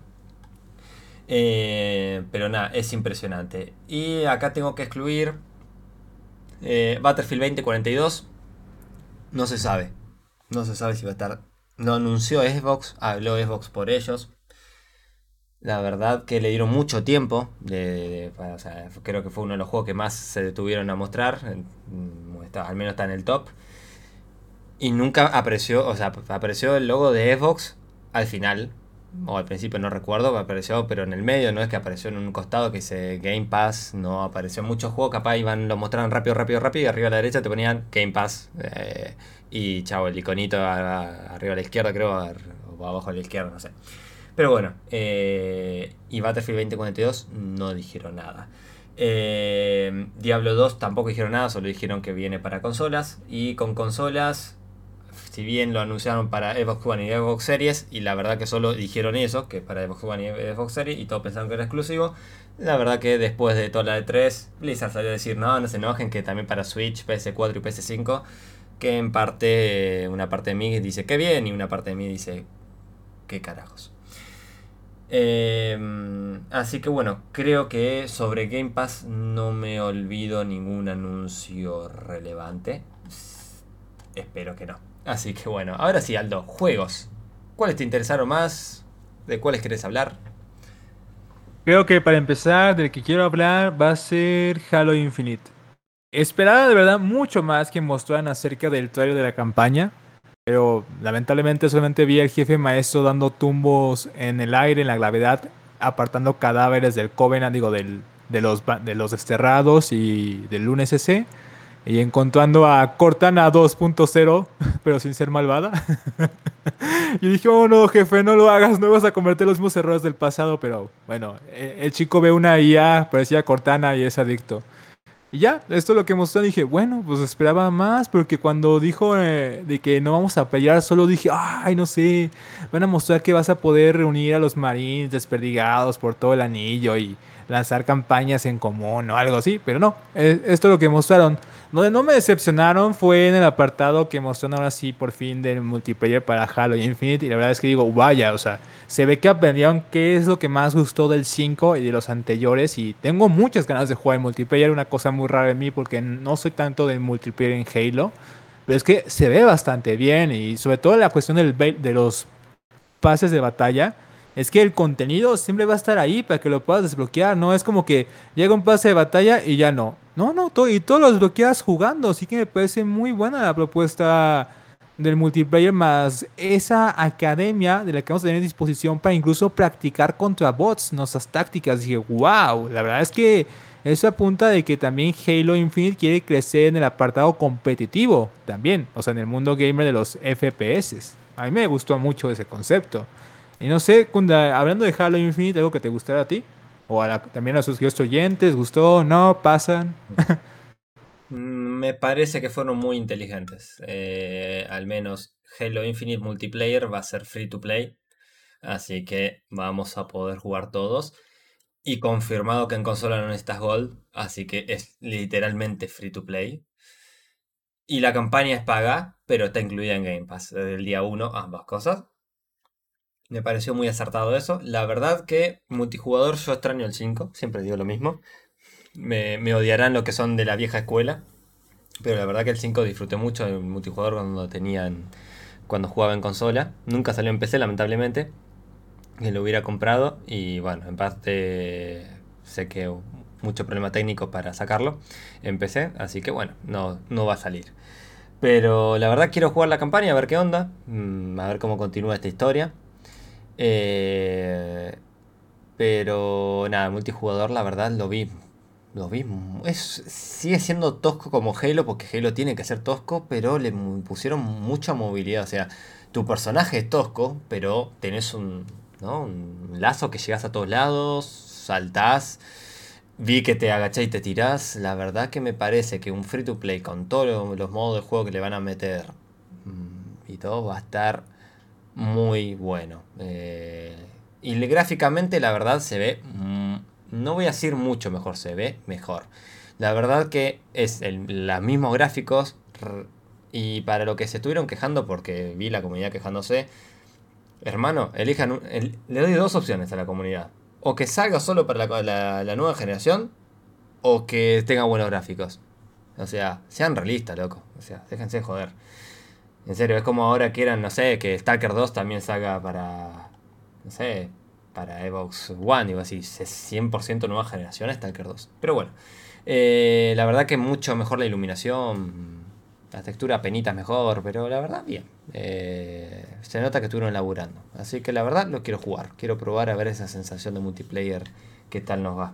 Eh, pero nada, es impresionante. Y acá tengo que excluir eh, Battlefield 2042. No se sabe. No se sabe si va a estar lo anunció Xbox, habló Xbox por ellos. La verdad que le dieron mucho tiempo. Creo que fue uno de los juegos que más se detuvieron a mostrar. al menos está en el top. Y nunca apareció, o sea, apareció el logo de Xbox al final. O al principio no recuerdo, apareció, pero en el medio, no es que apareció en un costado que dice Game Pass, no apareció muchos juegos, capaz iban, lo mostraban rápido, rápido, rápido, y arriba a la derecha te ponían Game Pass. Eh, y chao, el iconito arriba a la izquierda, creo, o abajo a la izquierda, no sé. Pero bueno, eh, y Battlefield 2042 no dijeron nada. Eh, Diablo 2 tampoco dijeron nada, solo dijeron que viene para consolas. Y con consolas, si bien lo anunciaron para Xbox One y Xbox Series, y la verdad que solo dijeron eso, que para Xbox One y Xbox Series, y todos pensaron que era exclusivo. La verdad que después de toda la de 3, Blizzard salió a decir, no, no se enojen, que también para Switch, PS4 y PS5 que en parte, una parte de mí dice que bien y una parte de mí dice qué carajos. Em, así que bueno, creo que sobre Game Pass no me olvido ningún anuncio relevante. Espero que no. Así que bueno, ahora sí, Aldo, juegos. ¿Cuáles te interesaron más? ¿De cuáles querés hablar? Creo que para empezar, del que quiero hablar va a ser Halo Infinite. Esperaba de verdad mucho más que mostraran acerca del trailer de la campaña, pero lamentablemente solamente vi al jefe maestro dando tumbos en el aire, en la gravedad, apartando cadáveres del Covenant, digo, del, de, los, de los desterrados y del lunes SC, y encontrando a Cortana 2.0, <laughs> pero sin ser malvada. <laughs> y dije, oh no, jefe, no lo hagas, no vas a cometer los mismos errores del pasado, pero bueno, e, el chico ve una IA, parecía Cortana y es adicto. Y ya, esto es lo que mostró. Dije, bueno, pues esperaba más, porque cuando dijo eh, de que no vamos a pelear, solo dije, ay, no sé, van a mostrar que vas a poder reunir a los marines desperdigados por todo el anillo y lanzar campañas en común o algo así, pero no, esto es lo que mostraron. Donde no me decepcionaron fue en el apartado que mostraron ahora sí por fin del multiplayer para Halo Infinite y la verdad es que digo, vaya, o sea, se ve que aprendieron qué es lo que más gustó del 5 y de los anteriores y tengo muchas ganas de jugar en multiplayer, una cosa muy rara en mí porque no soy tanto del multiplayer en Halo, pero es que se ve bastante bien y sobre todo la cuestión del, de los pases de batalla es que el contenido siempre va a estar ahí para que lo puedas desbloquear. No es como que llega un pase de batalla y ya no. No, no, todo, y todo lo desbloqueas jugando. Así que me parece muy buena la propuesta del multiplayer más esa academia de la que vamos a tener disposición para incluso practicar contra bots, nuestras tácticas. Dije, wow, la verdad es que eso apunta de que también Halo Infinite quiere crecer en el apartado competitivo también, o sea, en el mundo gamer de los FPS. A mí me gustó mucho ese concepto. Y no sé, Kunda, hablando de Halo Infinite, ¿algo que te gustara a ti? O también a sus oyentes, ¿gustó? ¿No? ¿Pasan? <laughs> Mm, me parece que fueron muy inteligentes. Eh, al menos Halo Infinite Multiplayer va a ser free to play. Así que vamos a poder jugar todos. Y confirmado que en consola no necesitas Gold. Así que es literalmente free to play. Y la campaña es paga, pero está incluida en Game Pass. El día 1, ambas cosas. Me pareció muy acertado eso. La verdad que multijugador yo extraño el 5, siempre digo lo mismo. Me, odiarán lo que son de la vieja escuela. Pero la verdad que el 5 disfruté mucho del multijugador cuando tenían. cuando jugaba en consola. Nunca salió en PC, lamentablemente. Que lo hubiera comprado. Y bueno, en parte sé que mucho problema técnico para sacarlo en PC. Así que bueno, no, no va a salir. Pero la verdad quiero jugar la campaña, a ver qué onda. Mm, a ver cómo continúa esta historia. Eh, pero nada, multijugador, la verdad, lo vi. Lo vi. Es, sigue siendo tosco como Halo, porque Halo tiene que ser tosco, pero le pusieron mucha movilidad. O sea, tu personaje es tosco, pero tenés un, ¿no? un lazo que llegas a todos lados, saltás. Vi que te agachás y te tirás. La verdad que me parece que un free to play con todos los modos de juego que le van a meter mm, y todo va a estar muy bueno. Eh, y gráficamente la verdad se ve, mm, no voy a decir mucho mejor, se ve mejor. La verdad que es los mismos gráficos y para lo que se estuvieron quejando, porque vi la comunidad quejándose, hermano, elijan, le doy dos opciones a la comunidad. O que salga solo para la, la nueva generación, o que tenga buenos gráficos. O sea, sean realistas, loco. O sea, déjense de joder. En serio, es como ahora quieran, no sé, que Stalker 2 también salga para. No sé, para Xbox One, digo así, 100% nueva generación Stalker 2. Pero bueno, eh, la verdad que mucho mejor la iluminación, la textura penita mejor, pero la verdad bien. Eh, se nota que estuvieron laburando. Así que la verdad lo quiero jugar, quiero probar a ver esa sensación de multiplayer, qué tal nos va.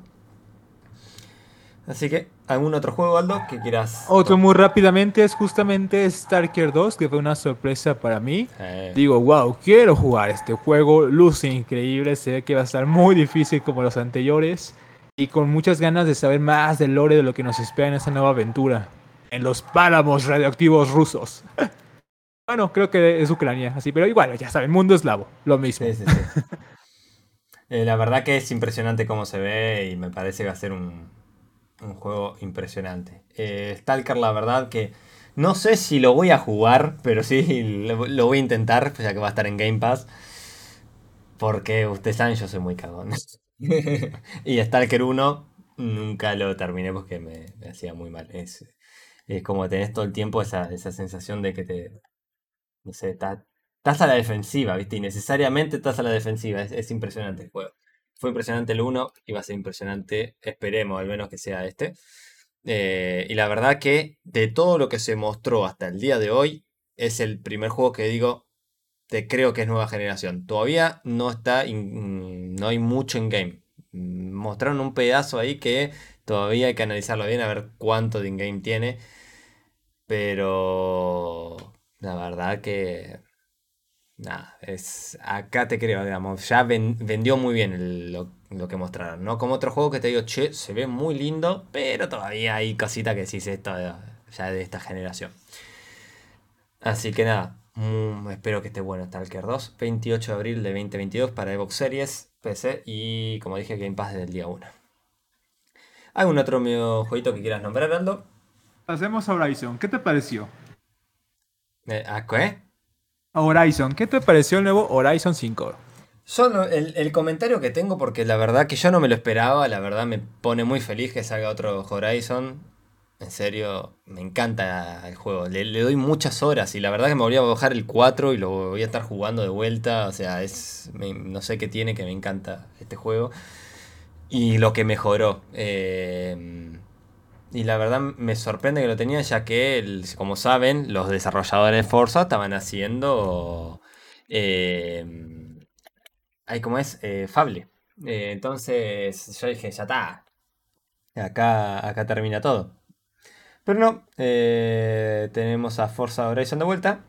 Así que, ¿algún otro juego, Aldo, que quieras? Otro muy rápidamente es justamente Starker 2, que fue una sorpresa para mí. Digo, wow, quiero jugar este juego, luce increíble, se ve que va a estar muy difícil como los anteriores. Y con muchas ganas de saber más del lore de lo que nos espera en esta nueva aventura. En los páramos radioactivos rusos. <laughs> bueno, creo que es Ucrania, así, pero igual, ya saben, mundo eslavo, lo mismo. <laughs> Eh, la verdad que es impresionante cómo se ve y me parece que va a ser un, un juego impresionante. Eh, Stalker, la verdad que no sé si lo voy a jugar, pero sí lo, voy a intentar, ya que va a estar en Game Pass. Porque ustedes saben, yo soy muy cagón. <laughs> y Stalker 1 nunca lo terminé porque me, hacía muy mal. Es, es, como tenés todo el tiempo esa, sensación de que te. No sé, estás a la defensiva, ¿viste? Y necesariamente estás a la defensiva. Es, es impresionante el juego. Fue impresionante el 1 y va a ser impresionante, esperemos al menos que sea este. Eh, y la verdad que de todo lo que se mostró hasta el día de hoy, es el primer juego que digo, te creo que es nueva generación. Todavía no está, no hay mucho en game. Mostraron un pedazo ahí que todavía hay que analizarlo bien a ver cuánto de in-game tiene. Pero la verdad que Nada, es, acá te creo, digamos, ya vendió muy bien lo, que mostraron, ¿no? Como otro juego que te digo, che, se ve muy lindo, pero todavía hay cositas que se esto ya de esta generación. Así que nada, mm, espero que esté bueno Stalker 2, 28 de abril de 2022 para Xbox Series, PC y como dije Game Pass desde el día 1. ¿Algún otro medio jueguito que quieras nombrar, Aldo? Hacemos Horizon. ¿Qué te pareció? Eh, ¿A qué? Horizon. ¿Qué te pareció el nuevo Horizon 5? Solo el, comentario que tengo, porque la verdad que yo no me lo esperaba, la verdad me pone muy feliz que salga otro Horizon. En serio, me encanta el juego. Le, doy muchas horas y la verdad que me volví a bajar el 4 y lo voy a estar jugando de vuelta. O sea, es. no sé qué tiene que me encanta este juego. Y lo que mejoró. Eh, y la verdad me sorprende que lo tenía, ya que, el- como saben, los desarrolladores de Forza estaban haciendo. Eh, ay, ¿cómo es? Eh, Fable. Eh, entonces yo dije, ya está. Acá, acá termina todo. Pero no, eh, tenemos a Forza Horizon de vuelta.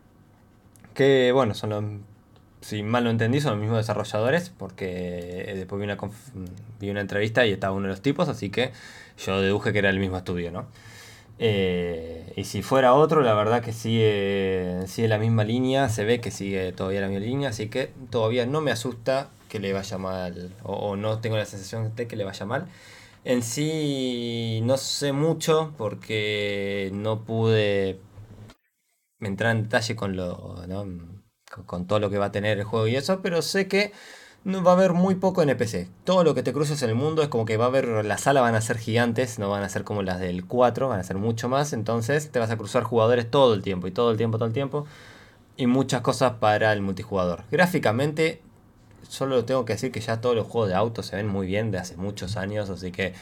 Que bueno, son los. Si mal no entendí, son los mismos desarrolladores. Porque eh, después vi una, vi una entrevista y estaba uno de los tipos. Así que yo deduje que era el mismo estudio, ¿no? Eh, y si fuera otro, la verdad que sigue, sigue la misma línea. Se ve que sigue todavía la misma línea. Así que todavía no me asusta que le vaya mal. O, o no tengo la sensación de que le vaya mal. En sí no sé mucho porque no pude entrar en detalle con lo. Con, todo lo que va a tener el juego y eso, pero sé que va a haber muy poco NPC. Todo lo que te cruces en el mundo es como que va a haber, las salas van a ser gigantes, no van a ser como las del 4, van a ser mucho más, entonces te vas a cruzar jugadores todo el tiempo y todo el tiempo, todo el tiempo. Y muchas cosas para el multijugador. Gráficamente, solo tengo que decir que ya todos los juegos de autos se ven muy bien de hace muchos años, así que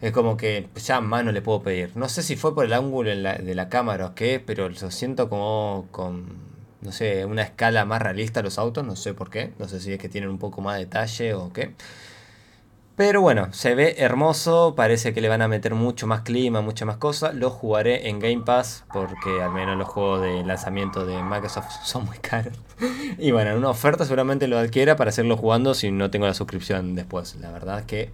es como que ya más no le puedo pedir. No sé si fue por el ángulo de la cámara o qué, pero lo siento como con, no sé, una escala más realista los autos, no sé por qué, no sé si es que tienen un poco más de detalle o qué. Pero bueno, se ve hermoso, parece que le van a meter mucho más clima, mucha más cosa. Lo jugaré en Game Pass porque al menos los juegos de lanzamiento de Microsoft <laughs> son muy caros. Y bueno, en una oferta seguramente lo adquiera para hacerlo jugando si no tengo la suscripción después. La verdad que...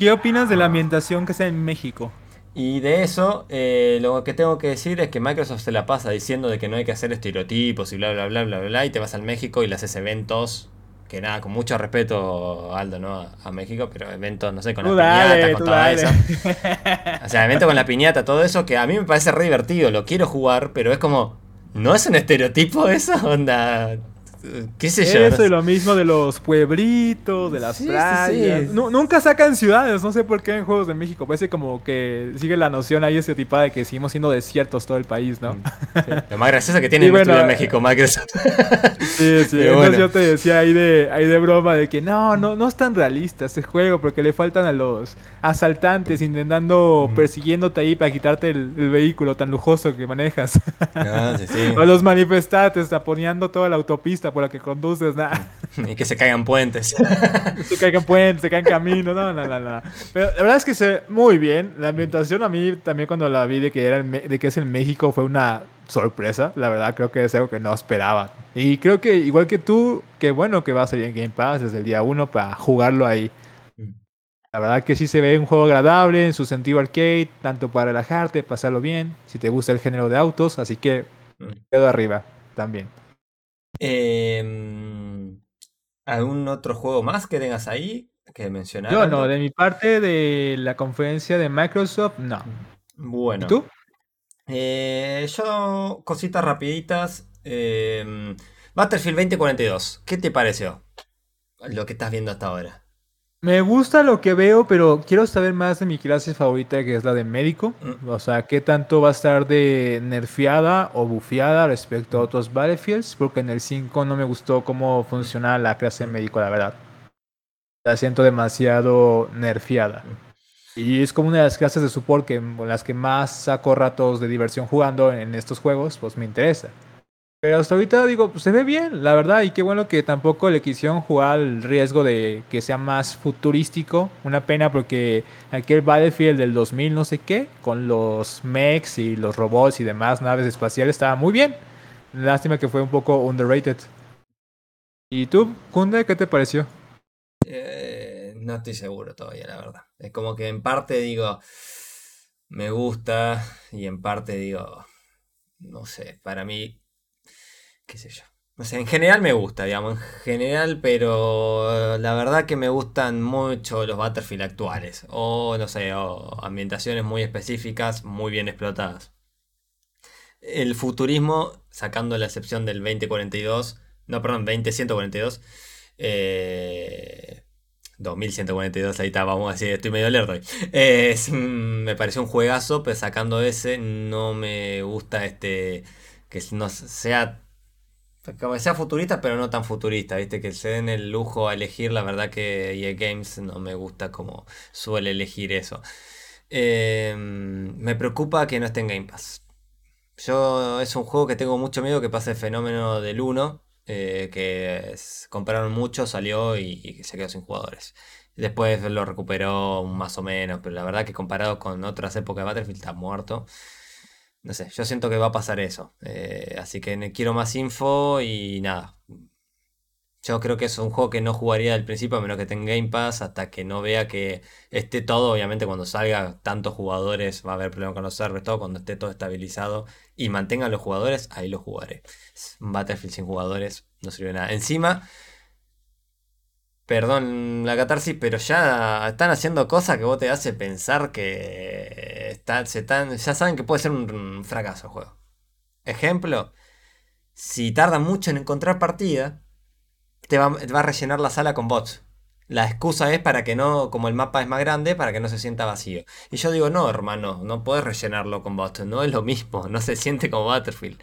¿Qué opinas de la ambientación que sea en México? Y de eso, eh, lo que tengo que decir es que Microsoft se la pasa diciendo de que no hay que hacer estereotipos y bla, bla, bla, bla, bla, y te vas al México y le haces eventos, que nada, con mucho respeto, Aldo, ¿no? A, México, pero eventos, no sé, con Tú la piñata, con todo dale. eso. O sea, evento con la piñata, todo eso, que a mí me parece re divertido, lo quiero jugar, pero es como, ¿no es un estereotipo eso? <laughs> Onda, qué sé yo. Eso y lo mismo de los pueblitos, de las Sí, playas. sí. Nunca sacan ciudades, no sé por qué en juegos de México. Parece como que sigue la noción ahí estereotipada de que seguimos siendo desiertos todo el país, ¿no? Sí, <laughs> Lo más gracioso que tiene bueno, en eh, México, Microsoft. <laughs> Sí, sí. Pero Entonces bueno. yo te decía ahí de, ahí de broma de que no, no, no es tan realista este juego porque le faltan a los asaltantes intentando persiguiéndote ahí para quitarte el, el vehículo tan lujoso que manejas. Ah, sí, sí. <laughs> o los manifestantes taponeando toda la autopista por la que conduces, nada. <laughs> Y que se caigan puentes. <laughs> se caigan puentes, se caen caminos, no, no, no, no. Pero la verdad es que se ve muy bien. La ambientación a mí también cuando la vi de que, era de que es en México fue una sorpresa. La verdad creo que es algo que no esperaba. Y creo que igual que tú, qué bueno que va a salir en Game Pass desde el día 1 para jugarlo ahí. La verdad que sí se ve un juego agradable en su sentido arcade, tanto para relajarte, pasarlo bien, si te gusta el género de autos, así que quedo arriba también. Em, ¿algún otro juego más que tengas ahí que mencionar? Yo no, de mi parte de la conferencia de Microsoft, no. Bueno. ¿Y tú? Eh, yo, cositas rapiditas. em, Battlefield 2042, ¿qué te pareció? Lo que estás viendo hasta ahora. Me gusta lo que veo, pero quiero saber más de mi clase favorita, que es la de médico. Mm. O sea, qué tanto va a estar de nerfeada o bufeada respecto a otros Battlefields, porque en el 5 no me gustó cómo funciona la clase de médico, la verdad. La siento demasiado nerfeada. Y es como una de las clases de support que, con las que más saco ratos de diversión jugando en estos juegos, pues me interesa. Pero hasta ahorita digo, pues, se ve bien, la verdad, y qué bueno que tampoco le quisieron jugar al riesgo de que sea más futurístico. Una pena porque aquel Battlefield del 2000 no sé qué, con los mechs y los robots y demás naves espaciales, estaba muy bien. Lástima que fue un poco underrated. ¿Y tú, Kunde, qué te pareció? Eh, no estoy seguro todavía, la verdad. Es como que en parte digo, me gusta, y en parte digo, no sé, para mí, qué sé yo. no sé, en general me gusta, digamos, en general, pero la verdad que me gustan mucho los Battlefield actuales. O, no sé, o ambientaciones muy específicas, muy bien explotadas. El futurismo, sacando la excepción del 2042, no, perdón, 20142, eh, 2142, ahí está, vamos a decir, estoy medio lerdo. me pareció un juegazo, pero sacando ese, no me gusta este que no sea como sea futurista, pero no tan futurista, ¿viste? Que se den el lujo a elegir, la verdad que EA Games no me gusta como suele elegir eso. Em, me preocupa que no esté en Game Pass. Yo es un juego que tengo mucho miedo que pase el fenómeno del 1, eh, que compraron mucho, salió y, se quedó sin jugadores. Después lo recuperó más o menos, pero la verdad que comparado con otras épocas de Battlefield está muerto. No sé, yo siento que va a pasar eso. Eh, así que quiero más info y nada. Yo creo que es un juego que no jugaría al principio a menos que tenga Game Pass hasta que no vea que esté todo. Obviamente cuando salga tantos jugadores va a haber problemas con los servers, todo cuando esté todo estabilizado y mantengan los jugadores, ahí lo jugaré. Battlefield sin jugadores no sirve nada. Encima, Perdón la catarsis, pero ya están haciendo cosas que vos te hace pensar que está, se están, ya saben que puede ser un fracaso el juego. Ejemplo, si tarda mucho en encontrar partida, te va, a rellenar la sala con bots. La excusa es para que no, como el mapa es más grande, para que no se sienta vacío. Y yo digo, no, hermano, no puedes rellenarlo con bots, no es lo mismo, <laughs> no se siente como Battlefield.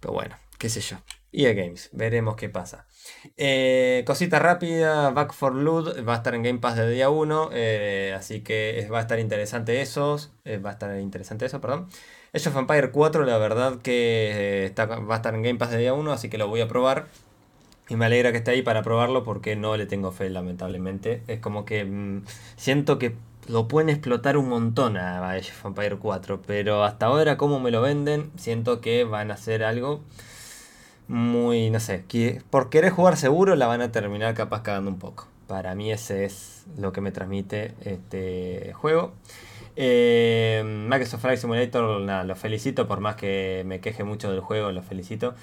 Pero bueno, qué sé yo. EA Games, veremos qué pasa. Eh, cosita rápida, Back for Loot va a estar en Game Pass de día 1, eh, así que va a estar interesante eso, eh, va a estar interesante eso, perdón. Age of Empire 4, la verdad que va a estar en Game Pass de día 1, así que lo voy a probar. Y me alegra que esté ahí para probarlo porque no le tengo fe, lamentablemente. Es como que mm, siento que lo pueden explotar un montón a Age of Empire 4, pero hasta ahora como me lo venden, siento que van a hacer algo muy, no sé, por querer jugar seguro la van a terminar capaz cagando un poco. Para mí ese es lo que me transmite este juego. Eh, Microsoft Flight Simulator, nada, lo felicito, por más que me queje mucho del juego, lo felicito.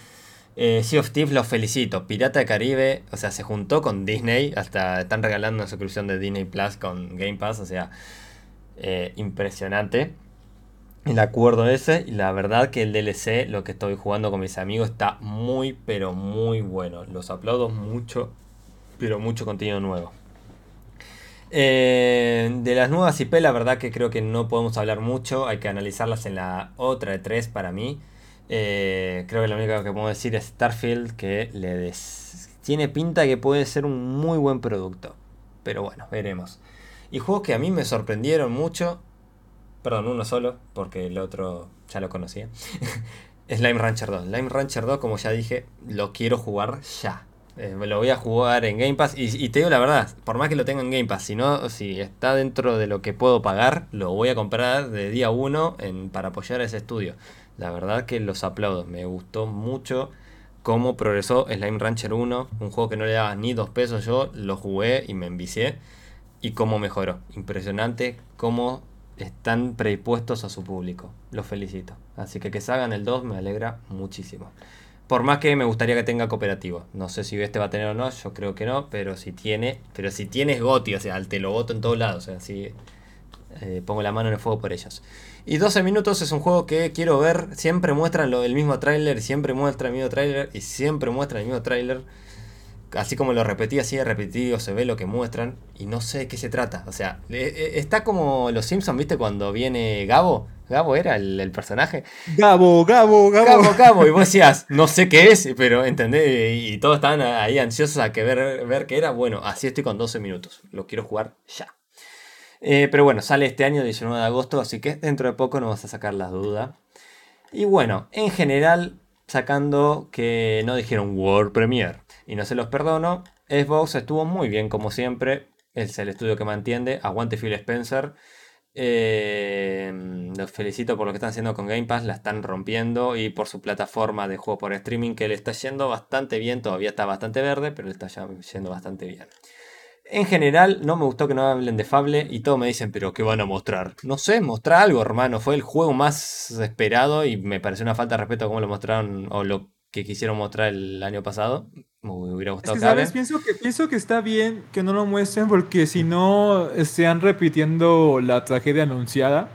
Eh, sea of Thieves, lo felicito. Pirata de Caribe, o sea, se juntó con Disney, hasta están regalando una suscripción de Disney Plus con Game Pass, o sea, eh, impresionante el acuerdo ese. Y la verdad que el DLC, lo que estoy jugando con mis amigos, está muy, pero muy bueno. Los aplaudo mucho, pero mucho contenido nuevo. Eh, de las nuevas IP, la verdad que creo que no podemos hablar mucho. Hay que analizarlas en la otra de 3 para mí. Eh, creo que lo único que puedo decir es Starfield, que le tiene pinta que puede ser un muy buen producto. Pero bueno, veremos. Y juegos que a mí me sorprendieron mucho. Perdón, uno solo, porque el otro ya lo conocía. <laughs> Slime Rancher 2. Slime Rancher 2, como ya dije, lo quiero jugar ya. Eh, lo voy a jugar en Game Pass. Y, te digo la verdad, por más que lo tenga en Game Pass, si no, si está dentro de lo que puedo pagar, lo voy a comprar de día 1 para apoyar a ese estudio. La verdad que los aplaudo. Me gustó mucho cómo progresó Slime Rancher 1. Un juego que no le daba ni dos pesos yo. Lo jugué y me envicié. Y cómo mejoró. Impresionante cómo están predispuestos a su público. Los felicito. Así que que salgan el 2 me alegra muchísimo. Por más que me gustaría que tenga cooperativo. No sé si este va a tener o no, yo creo que no, pero si tiene, pero si tienes Goti, o sea, te lo voto en todos lados, o sea, si eh, pongo la mano en el fuego por ellos. Y 12 minutos es un juego que quiero ver, siempre muestran lo, el mismo tráiler, siempre muestra el mismo tráiler y siempre muestra el mismo tráiler así como lo repetí, así de repetido se ve lo que muestran y no sé de qué se trata. O sea, está como los Simpsons, ¿viste? Cuando viene Gabo. Gabo era el, personaje. Gabo, Gabo, Gabo. Gabo, Gabo. Y vos decías, no sé qué es, pero entendés. Y, todos estaban ahí ansiosos a que ver, ver qué era. Bueno, así estoy con 12 minutos. Lo quiero jugar ya. Eh, pero bueno, sale este año, 19 de agosto, así que dentro de poco nos vas a sacar las dudas. Y bueno, en general, sacando que no dijeron World Premiere y no se los perdono. Xbox estuvo muy bien como siempre. Es el estudio que mantiene. Aguante Phil Spencer. Eh, los felicito por lo que están haciendo con Game Pass. La están rompiendo. Y por su plataforma de juego por streaming que le está yendo bastante bien. Todavía está bastante verde, pero le está yendo bastante bien. En general, no me gustó que no hablen de Fable y todos me dicen, pero ¿qué van a mostrar? No sé, mostrar algo, hermano. Fue el juego más esperado y me pareció una falta de respeto cómo lo mostraron o lo que quisieron mostrar el año pasado. Me hubiera Es gustado que, que ¿sabes? Pienso que, pienso que está bien que no lo muestren porque si no están repitiendo la tragedia anunciada.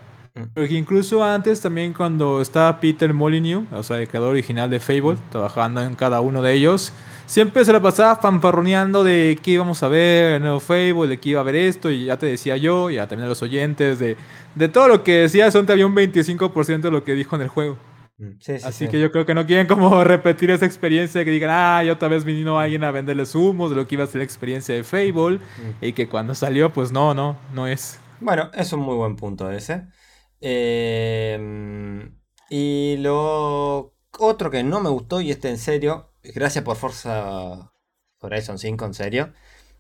Porque incluso antes también cuando estaba Peter Molyneux, o sea, el creador original de Fable, trabajando en cada uno de ellos, siempre se la pasaba fanfarroneando de qué íbamos a ver, el nuevo Fable, de qué iba a haber esto, y ya te decía yo, y ya también a los oyentes, de, de todo lo que decía, son había un 25% de lo que dijo en el juego. Mm, Sí, sí, Así sí. que yo creo que no quieren como <laughs> repetir esa experiencia que digan, ah, y otra vez vino alguien a venderles humos de lo que iba a ser la experiencia de Fable Mm. y que cuando salió, pues no, no, no es. Bueno, es un muy buen punto ese. Eh, y lo otro que no me gustó, y este en serio, gracias por Forza Horizon 5, en serio.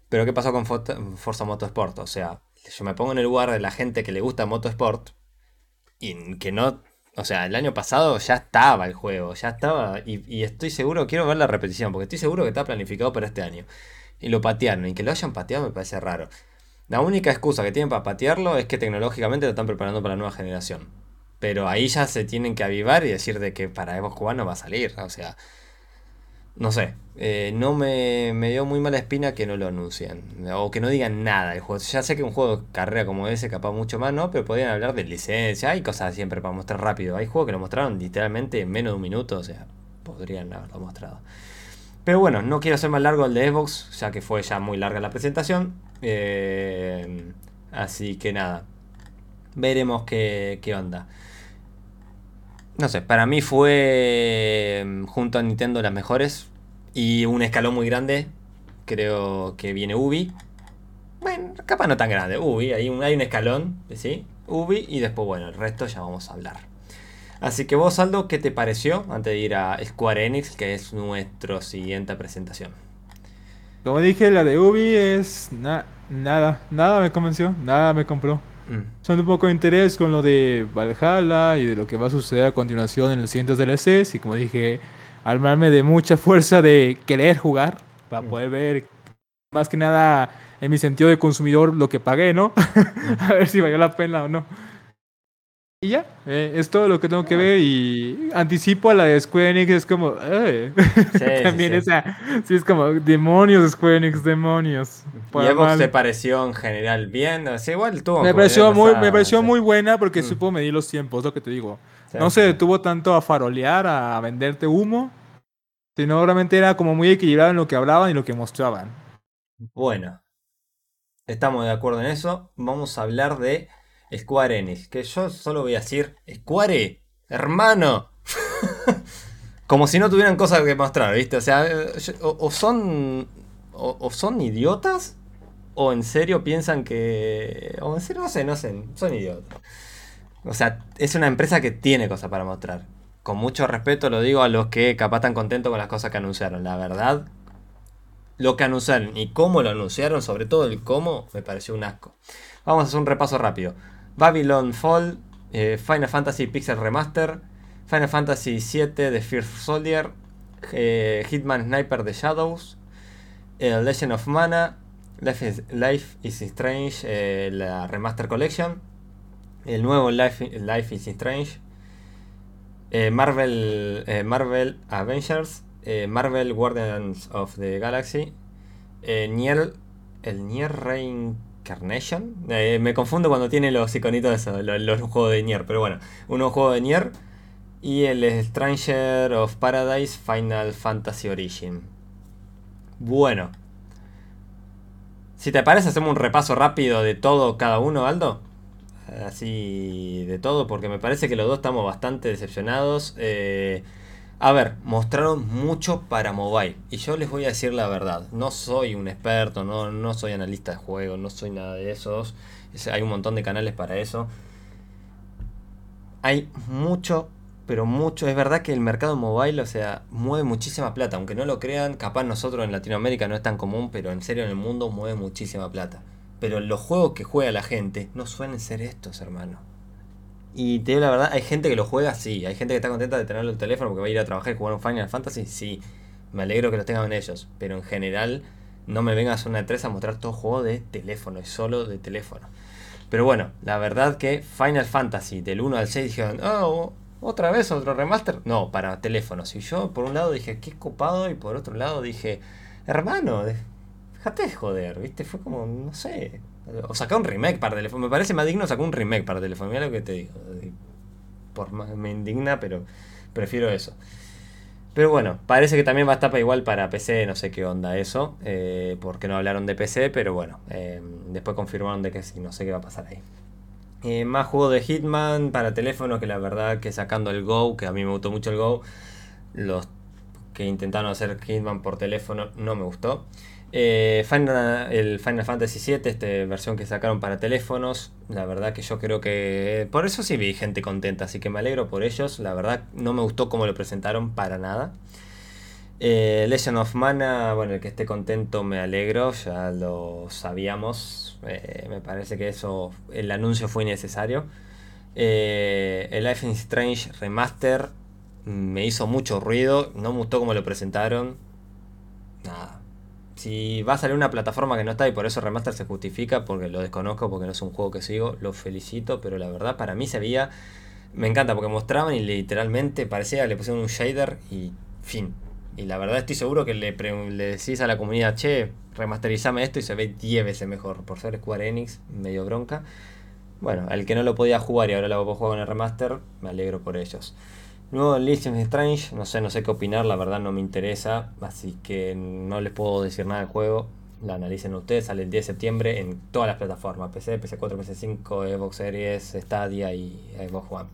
Pero ¿qué pasó con Forza Motorsport? O sea, yo me pongo en el lugar de la gente que le gusta Motorsport y que no... O sea, el año pasado ya estaba el juego, ya estaba, y, estoy seguro, quiero ver la repetición, porque estoy seguro que está planificado para este año. Y lo patearon, y que lo hayan pateado me parece raro. La única excusa que tienen para patearlo es que tecnológicamente lo están preparando para la nueva generación. Pero ahí ya se tienen que avivar y decir de que para Evo Juan no va a salir. O sea, no sé. eh, no me, me dio muy mala espina que no lo anuncien. O que no digan nada del juego. Ya sé que un juego de carrera como ese, capaz mucho más, ¿no? Pero podrían hablar de licencia. Hay cosas siempre para mostrar rápido. Hay juegos que lo mostraron literalmente en menos de un minuto. O sea, podrían haberlo mostrado. Pero bueno, no quiero hacer más largo el de Xbox, ya que fue ya muy larga la presentación. Eh, así que nada, veremos qué, qué onda. No sé, para mí fue mm, junto a Nintendo las mejores. Y un escalón muy grande, creo que viene Ubi. Bueno, capaz no tan grande, Ubi, hay un, hay un escalón, ¿sí? Ubi y después, bueno, el resto ya vamos a hablar. Así que vos, Aldo, ¿qué te pareció antes de ir a Square Enix, que es nuestra siguiente presentación? Como dije, la de Ubi es na- nada, nada me convenció, nada me compró. Mm, Son un poco de interés con lo de Valhalla y de lo que va a suceder a continuación en los siguientes DLCs. Y como dije, armarme de mucha fuerza de querer jugar para Mm. poder ver más que nada en mi sentido de consumidor lo que pagué, ¿no? <laughs> a ver si valió la pena o no. Y ya, eh, es todo lo que tengo que ver y anticipo a la de Square Enix, es como... eh. sí, <laughs> También sí. esa, sí es como demonios Square Enix, demonios. ¿Y mal. te pareció en general bien? O sea, igual tuvo Me pareció, muy, pasado, me pareció muy buena porque Mm. supo medir los tiempos, lo que te digo. No se detuvo tanto a farolear, a venderte humo, sino realmente era como muy equilibrado en lo que hablaban y lo que mostraban. Bueno, estamos de acuerdo en eso. Vamos a hablar de Square Enix. Que yo solo voy a decir, Square, hermano. <laughs> Como si no tuvieran cosas que mostrar, ¿viste? O sea, eh, o son. O, o son idiotas. O en serio piensan que. O en serio, no sé, no sé. Son idiotas. O sea, es una empresa que tiene cosas para mostrar. Con mucho respeto lo digo a los que capaz están contentos con las cosas que anunciaron. La verdad, lo que anunciaron y cómo lo anunciaron, sobre todo el cómo, me pareció un asco. Vamos a hacer un repaso rápido. Babylon Fall, eh, Final Fantasy Pixel Remaster, Final Fantasy VII The First Soldier, eh, Hitman Sniper The Shadows, eh, Legend of Mana, Life is, Strange, eh, la Remaster Collection, el nuevo Life, Life is Strange, Marvel, Marvel Avengers, Marvel Guardians of the Galaxy, el Nier Reincarnation. Eh, me confundo cuando tiene los iconitos de eso, los, juegos de Nier, pero bueno, un juego de Nier y el Stranger of Paradise Final Fantasy Origin. Bueno. Si te parece, hacemos un repaso rápido de todo cada uno, Aldo así de todo, porque me parece que los dos estamos bastante decepcionados. Eh, a ver, mostraron mucho para mobile. Y yo les voy a decir la verdad. No soy un experto, no, no soy analista de juegos, no soy nada de esos. Es- Hay un montón de canales para eso. Hay mucho, pero mucho. Es verdad que el mercado mobile, o sea, mueve muchísima plata. Aunque no lo crean, capaz nosotros en Latinoamérica no es tan común, pero en serio en el mundo mueve muchísima plata. Pero los juegos que juega la gente no suelen ser estos, hermano. Y te digo la verdad, hay gente que lo juega, sí. Hay gente que está contenta de tenerlo en el teléfono porque va a ir a trabajar y jugar un Final Fantasy, sí. Me alegro que lo tengan ellos. Pero en general, no me vengas a una E3 a mostrar todo juego de teléfono, es solo de teléfono. Pero bueno, la verdad que Final Fantasy del 1 al 6 dijeron, oh, ¿Otra vez otro remaster? No, para teléfonos. Y yo por un lado dije, qué copado, y por otro lado dije, hermano, déjate de joder, ¿viste? Fue como, no sé. O sacar un remake para teléfono. Me parece más digno sacar un remake para teléfono. Mira lo que te digo. Por me indigna, pero prefiero eso. Pero bueno, parece que también va a estar igual para PC, no sé qué onda eso, eh, porque no hablaron de PC, pero bueno, eh, después confirmaron de que sí, no sé qué va a pasar ahí. Eh, más juegos de Hitman para teléfono que la verdad que sacando el Go, que a mí me gustó mucho el Go, los que intentaron hacer Hitman por teléfono no me gustó. Eh, Final, el Final Fantasy VII, esta versión que sacaron para teléfonos, la verdad que yo creo que... Por eso sí vi gente contenta, así que me alegro por ellos. La verdad no me gustó cómo lo presentaron para nada. Eh, Legend of Mana, bueno, el que esté contento me alegro, ya lo sabíamos. Eh, me parece que eso, el anuncio fue innecesario. El Life is Strange Remaster me hizo mucho ruido, no me gustó cómo lo presentaron. Nada. Si va a salir una plataforma que no está y por eso Remaster se justifica, porque lo desconozco, porque no es un juego que sigo, lo felicito, pero la verdad para mí se veía... Me encanta porque mostraban y literalmente parecía que le pusieron un shader y fin y la verdad estoy seguro que le, le decís a la comunidad, che, remasterizame esto y se ve 10 veces mejor. Por ser Square Enix, medio bronca. Bueno, al que no lo podía jugar y ahora lo puedo jugar con el remaster, me alegro por ellos. Nuevo Legends Strange, no sé, no sé qué opinar, la verdad no me interesa, así que no les puedo decir nada del juego. La analicen ustedes, sale el 10 de septiembre en todas las plataformas, PC, PC4, PC5, Xbox Series, Stadia y Xbox One.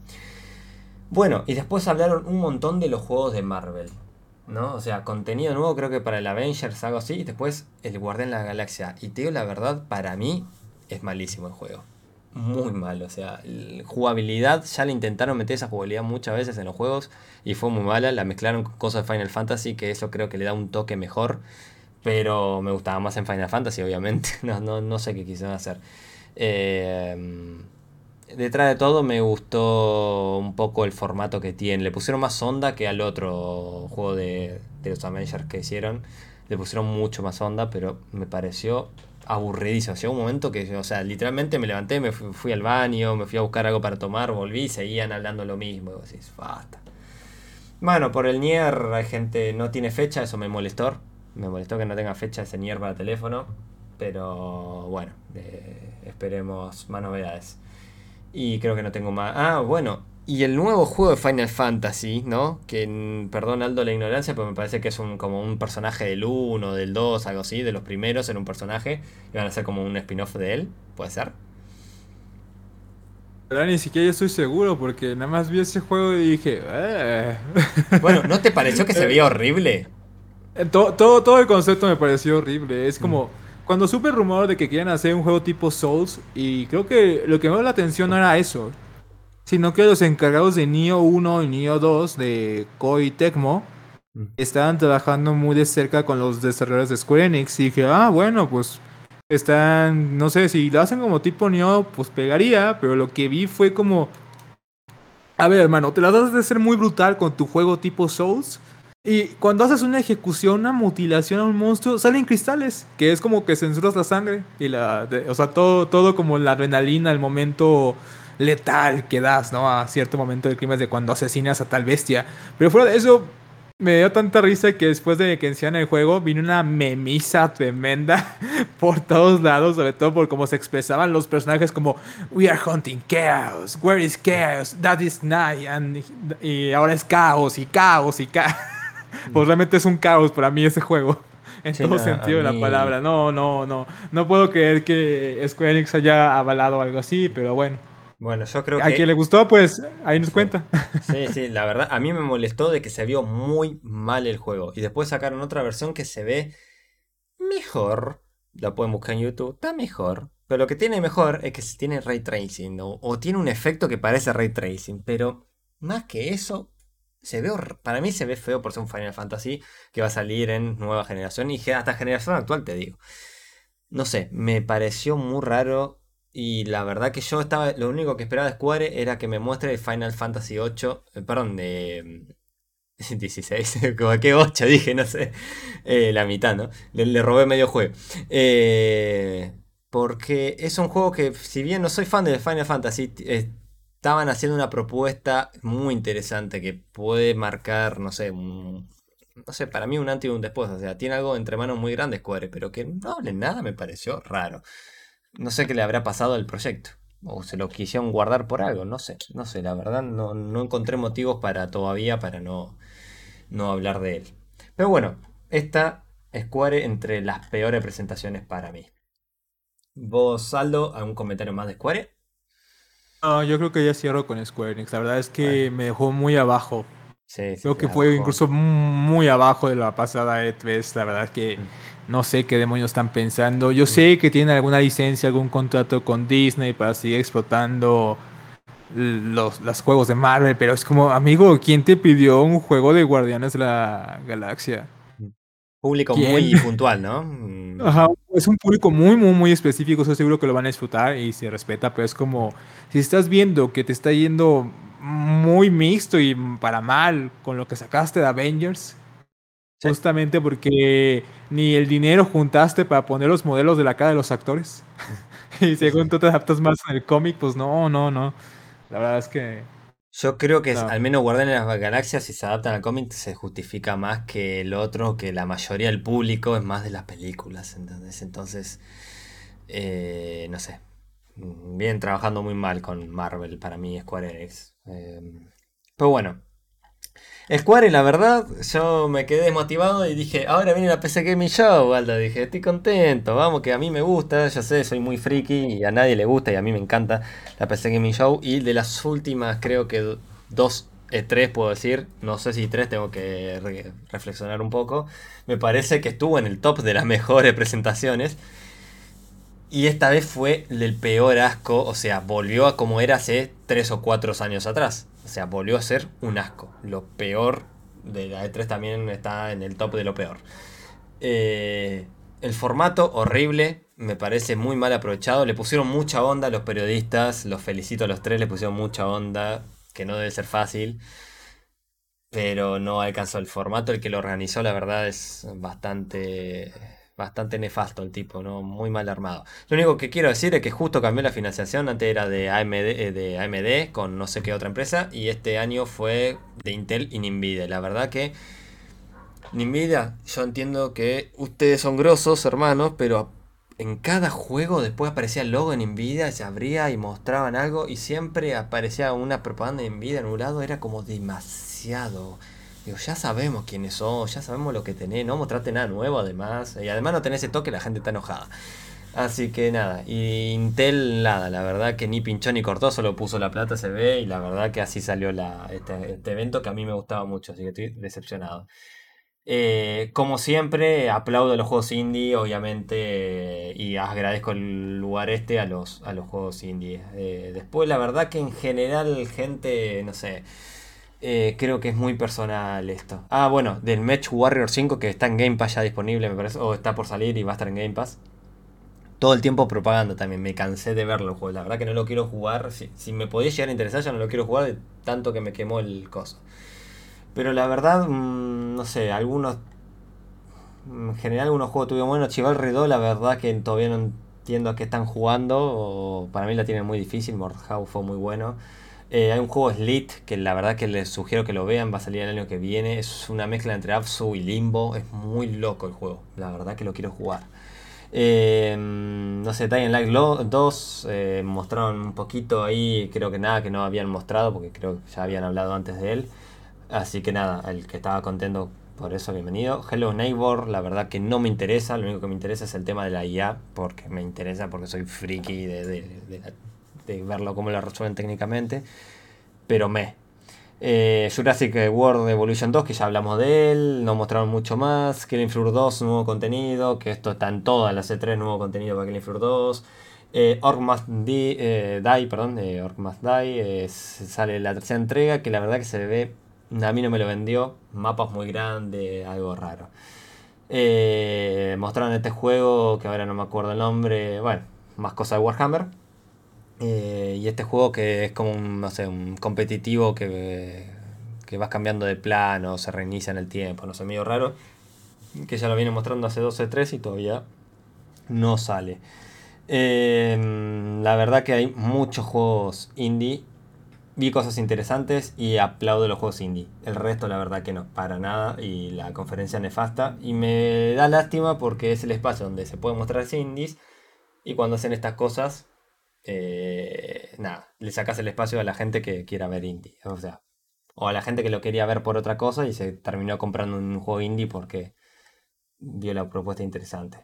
Bueno, y después hablaron un montón de los juegos de Marvel. ¿no? O sea, contenido nuevo creo que para el Avengers, algo así, y después el Guardián de la Galaxia. Y te digo la verdad, para mí es malísimo el juego. Muy malo, o sea, jugabilidad, ya le intentaron meter esa jugabilidad muchas veces en los juegos y fue muy mala, la mezclaron con cosas de Final Fantasy, que eso creo que le da un toque mejor, pero me gustaba más en Final Fantasy, obviamente, <laughs> no, no, no sé qué quisieron hacer. Eh, detrás de todo me gustó un poco el formato que tiene. Le pusieron más onda que al otro juego de, los Avengers que hicieron. Le pusieron mucho más onda, pero me pareció aburridísimo. Llegó un momento que, o sea, literalmente me levanté, me fui, al baño, me fui a buscar algo para tomar, volví y seguían hablando lo mismo. Y decís, basta. Bueno, por el Nier, hay gente, no tiene fecha, eso me molestó. Me molestó que no tenga fecha ese Nier para teléfono. Pero bueno, esperemos más novedades. Y creo que no tengo más. Ah, bueno. Y el nuevo juego de Final Fantasy, ¿no? Que, perdón Aldo la ignorancia, pero me parece que es un, como un personaje del 1, del 2, algo así, de los primeros en un personaje. Y van a ser como un spin-off de él, ¿puede ser? Pero ni siquiera estoy seguro porque nada más vi ese juego y dije... Eh". Bueno, ¿no te pareció que se veía <laughs> horrible? Eh, todo, todo, todo el concepto me pareció horrible. Es como... Mm cuando supe el rumor de que querían hacer un juego tipo Souls, y creo que lo que me dio la atención no era eso, sino que los encargados de Nioh 1 y Nioh 2 de Koei Tecmo mm. estaban trabajando muy de cerca con los desarrolladores de Square Enix. Y dije, ah, bueno, pues están, no sé, si lo hacen como tipo Nioh, pues pegaría, pero lo que vi fue como... A ver, hermano, te las das de ser muy brutal con tu juego tipo Souls y cuando haces una ejecución, una mutilación a un monstruo, salen cristales, que es como que censuras la sangre y la, o sea, todo, todo como la adrenalina, el momento letal que das, ¿no? A cierto momento del crimen de cuando asesinas a tal bestia. Pero fuera de eso, me dio tanta risa que después de que iniciaran el juego, vino una memisa tremenda <laughs> por todos lados, sobre todo por cómo se expresaban los personajes como We are hunting chaos, where is chaos, that is night, y ahora es caos y caos y caos. <laughs> pues realmente es un caos para mí ese juego. <laughs> En todo sentido de la palabra. No, no, no. No puedo creer que Square Enix haya avalado algo así, pero bueno. Bueno, yo creo que. A quien le gustó, pues ahí nos cuenta. Sí, sí, la verdad, a mí me molestó de que se vio muy mal el juego. Y después sacaron otra versión que se ve mejor. La pueden buscar en YouTube, está mejor. Pero lo que tiene mejor es que tiene ray tracing, o tiene un efecto que parece ray tracing. Pero más que eso, se ve, para mí se ve feo por ser un Final Fantasy que va a salir en nueva generación y hasta generación actual, te digo. No sé, me pareció muy raro y la verdad que yo estaba, lo único que esperaba de Square era que me muestre Final Fantasy 8, eh, perdón, de <laughs> 16, <laughs> como que 8 dije, no sé, eh, la mitad, ¿no? Le, robé medio juego. Eh, porque es un juego que, si bien no soy fan de Final Fantasy, estaban haciendo una propuesta muy interesante que puede marcar, no sé, no sé, para mí un antes y un después. O sea, tiene algo entre manos muy grande Square, pero que no hable nada me pareció raro. No sé qué le habrá pasado al proyecto. O se lo quisieron guardar por algo, no sé, no sé, la verdad no, no encontré motivos para todavía para no, no hablar de él. Pero bueno, esta Square entre las peores presentaciones para mí. ¿Vos, Saldo, algún comentario más de Square? No, yo creo que ya cierro con Square Enix. La verdad es que me dejó muy abajo. Sí, sí, Creo que fue incluso muy abajo de la pasada E3. La verdad es que mm. no sé qué demonios están pensando. Yo mm. sé que tienen alguna licencia, algún contrato con Disney para seguir explotando los, los juegos de Marvel, pero es como, amigo, ¿quién te pidió un juego de Guardianes de la Galaxia? Público muy puntual, ¿no? <laughs> Mm. Ajá, es un público muy, muy, muy específico. Estoy seguro que lo van a disfrutar y se respeta, pero es como si estás viendo que te está yendo muy mixto y para mal con lo que sacaste de Avengers. Justamente porque ni el dinero juntaste para poner los modelos de la cara de los actores. <laughs> y según tú te adaptas más en el cómic, pues no, no, no. La verdad es que yo creo que al menos Guardianes de las Galaxias, si se adaptan al cómic, se justifica más que el otro, que la mayoría del público es más de las películas. ¿entendés? Entonces, eh, no sé. Vienen trabajando muy mal con Marvel para mí, Square Enix. Eh, pero bueno, Square, la verdad, yo me quedé desmotivado y dije, ahora viene la PC Gaming Show, Alda. Dije, estoy contento, vamos, que a mí me gusta, ya sé, soy muy friki y a nadie le gusta y a mí me encanta la PC Gaming Show. Y de las últimas, creo que dos, eh, tres puedo decir, no sé si tres, tengo que reflexionar un poco. Me parece que estuvo en el top de las <laughs> mejores presentaciones. Y esta vez fue el peor asco, o sea, volvió a como era hace tres o cuatro años atrás. O sea, volvió a ser un asco. Lo peor de la E3 también está en el top de lo peor. Eh, el formato horrible, me parece muy mal aprovechado. Le pusieron mucha onda a los periodistas, los felicito a los tres, le pusieron mucha onda, que no debe ser fácil. Pero no alcanzó el formato, el que lo organizó la verdad es bastante bastante nefasto el tipo, ¿no? Muy mal armado. Lo único que quiero decir es que justo cambió la financiación, antes era de AMD, eh, de AMD con no sé qué otra empresa, y este año fue de Intel y Nvidia. La verdad que Nvidia, yo entiendo que ustedes son grosos, hermanos, pero en cada juego después aparecía el logo en Nvidia, se abría y mostraban algo, y siempre aparecía una propaganda de Nvidia en un lado, era como demasiado Digo, ya sabemos quiénes son, ya sabemos lo que tenés, no mostrate nada nuevo además. Y además no tenés ese toque, la gente está enojada. Así que nada, y Intel nada, la verdad que ni pinchó ni cortó, solo puso la plata, se ve, y la verdad que así salió la, este, este evento que a mí me gustaba mucho, así que estoy decepcionado. Eh, como siempre, aplaudo los juegos indie, obviamente, y agradezco el lugar este a los, a los juegos indie. Eh, después, la verdad que en general, gente, no sé, eh, creo que es muy personal esto. Ah, bueno, del Match Warrior 5 que está en Game Pass ya disponible, me parece, o está por salir y va a estar en Game Pass. Todo el tiempo propaganda también, me cansé de verlo juego. La verdad que no lo quiero jugar. Si, me podía llegar a interesar, ya no lo quiero jugar de tanto que me quemó el coso. Pero la verdad, mm, no sé, algunos. En general, algunos juegos tuvieron bueno. Chival Redó, la verdad que todavía no entiendo a qué están jugando. O para mí la tienen muy difícil. Mordhau fue muy bueno. Eh, hay un juego Slit que la verdad que les sugiero que lo vean, va a salir el año que viene. Es una mezcla entre Absu y Limbo. Es muy loco el juego. La verdad que lo quiero jugar. Eh, no sé, Dying Light 2 eh, mostraron un poquito ahí, creo que nada que no habían mostrado, porque creo que ya habían hablado antes de él. Así que nada, el que estaba contento por eso, bienvenido. Hello Neighbor, la verdad que no me interesa, lo único que me interesa es el tema de la IA, porque me interesa, porque soy friki de, de la de verlo cómo lo resuelven técnicamente, pero me. Eh, Jurassic World Evolution 2, que ya hablamos de él, no mostraron mucho más. Killing Floor 2, nuevo contenido, que esto está en todas las C3, nuevo contenido para Killing Floor 2. Eh, Orc Must Die, eh, perdón, eh, Orc Die, sale la tercera entrega, que la verdad que se ve, a mí no me lo vendió, mapas muy grandes, algo raro. mostraron este juego, que ahora no me acuerdo el nombre, bueno, más cosas de Warhammer. Eh, y este juego que es como un, no sé, un competitivo que, que vas cambiando de plano, se reinicia en el tiempo, no sé, medio raro. Que ya lo viene mostrando hace 12, 3 y todavía no sale. Em, la verdad que hay muchos juegos indie vi cosas interesantes y aplaudo los juegos indie. El resto, la verdad, que no, para nada. Y la conferencia nefasta. Y me da lástima porque es el espacio donde se pueden mostrar indies. Y cuando hacen estas cosas, eh, nada, le sacas el espacio a la gente que quiera ver indie. O sea, o a la gente que lo quería ver por otra cosa y se terminó comprando un juego indie porque vio la propuesta interesante.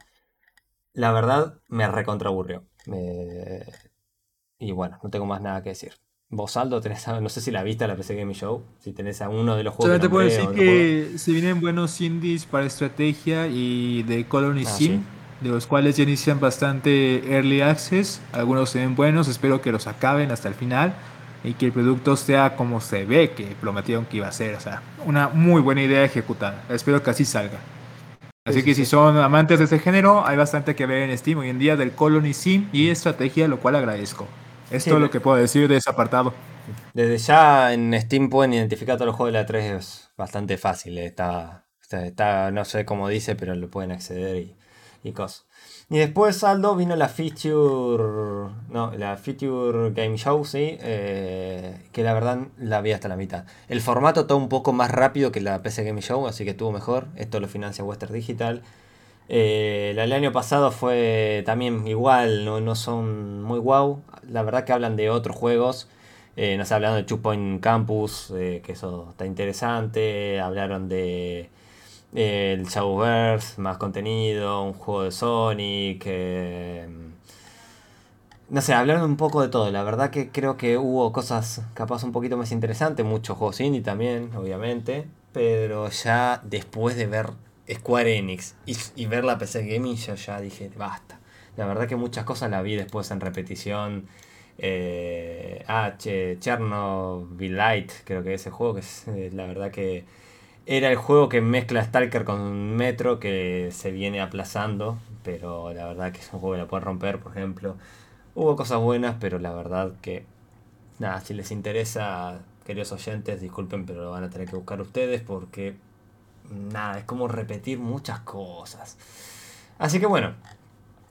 La verdad, me recontraburrió. Y bueno, no tengo más nada que decir. Vos, Aldo, tenés, no sé si la viste la PC Gaming Show, si tenés a uno de los juegos. Solo te puedo decir que se vienen buenos indies para estrategia y de Colony ah, Sim, de los cuales ya inician bastante early access. Algunos se ven buenos, espero que los acaben hasta el final y que el producto sea como se ve que prometieron que iba a ser. O sea, una muy buena idea ejecutada. Espero que así salga. Así que si son amantes de ese género, hay bastante que ver en Steam hoy en día del Colony Sim y estrategia, lo cual agradezco. Es todo lo que puedo decir de ese apartado. Desde ya en Steam pueden identificar todos los juegos de la 3, es bastante fácil. Eh, está, está, no sé cómo dice, pero lo pueden acceder y, y cosas. Y después, Aldo, vino la feature. No, la feature game show, sí. Eh, que la verdad la vi hasta la mitad. El formato todo un poco más rápido que la PC Game Show, así que estuvo mejor. Esto lo financia Western Digital. Eh, el año pasado fue también igual, no, son muy wow. La verdad que hablan de otros juegos. Eh, nos hablaron de Two Point Campus, eh, que eso está interesante. Hablaron de el Shadowverse, más contenido, un juego de Sonic. no sé, hablaron un poco de todo. La verdad que creo que hubo cosas capaz un poquito más interesantes. Muchos juegos indie también, obviamente. Pero ya después de ver Square Enix y, ver la PC Gaming, yo ya dije, basta. La verdad que muchas cosas la vi después en repetición. Eh, ah, Chernobyl Light, creo que ese juego, que es eh, la verdad que era el juego que mezcla Stalker con Metro, que se viene aplazando, pero la verdad que es un juego que lo puede romper, por ejemplo. Hubo cosas buenas, pero la verdad que, nada, si les interesa, queridos oyentes, disculpen, pero lo van a tener que buscar ustedes porque nada, es como repetir muchas cosas. Así que bueno,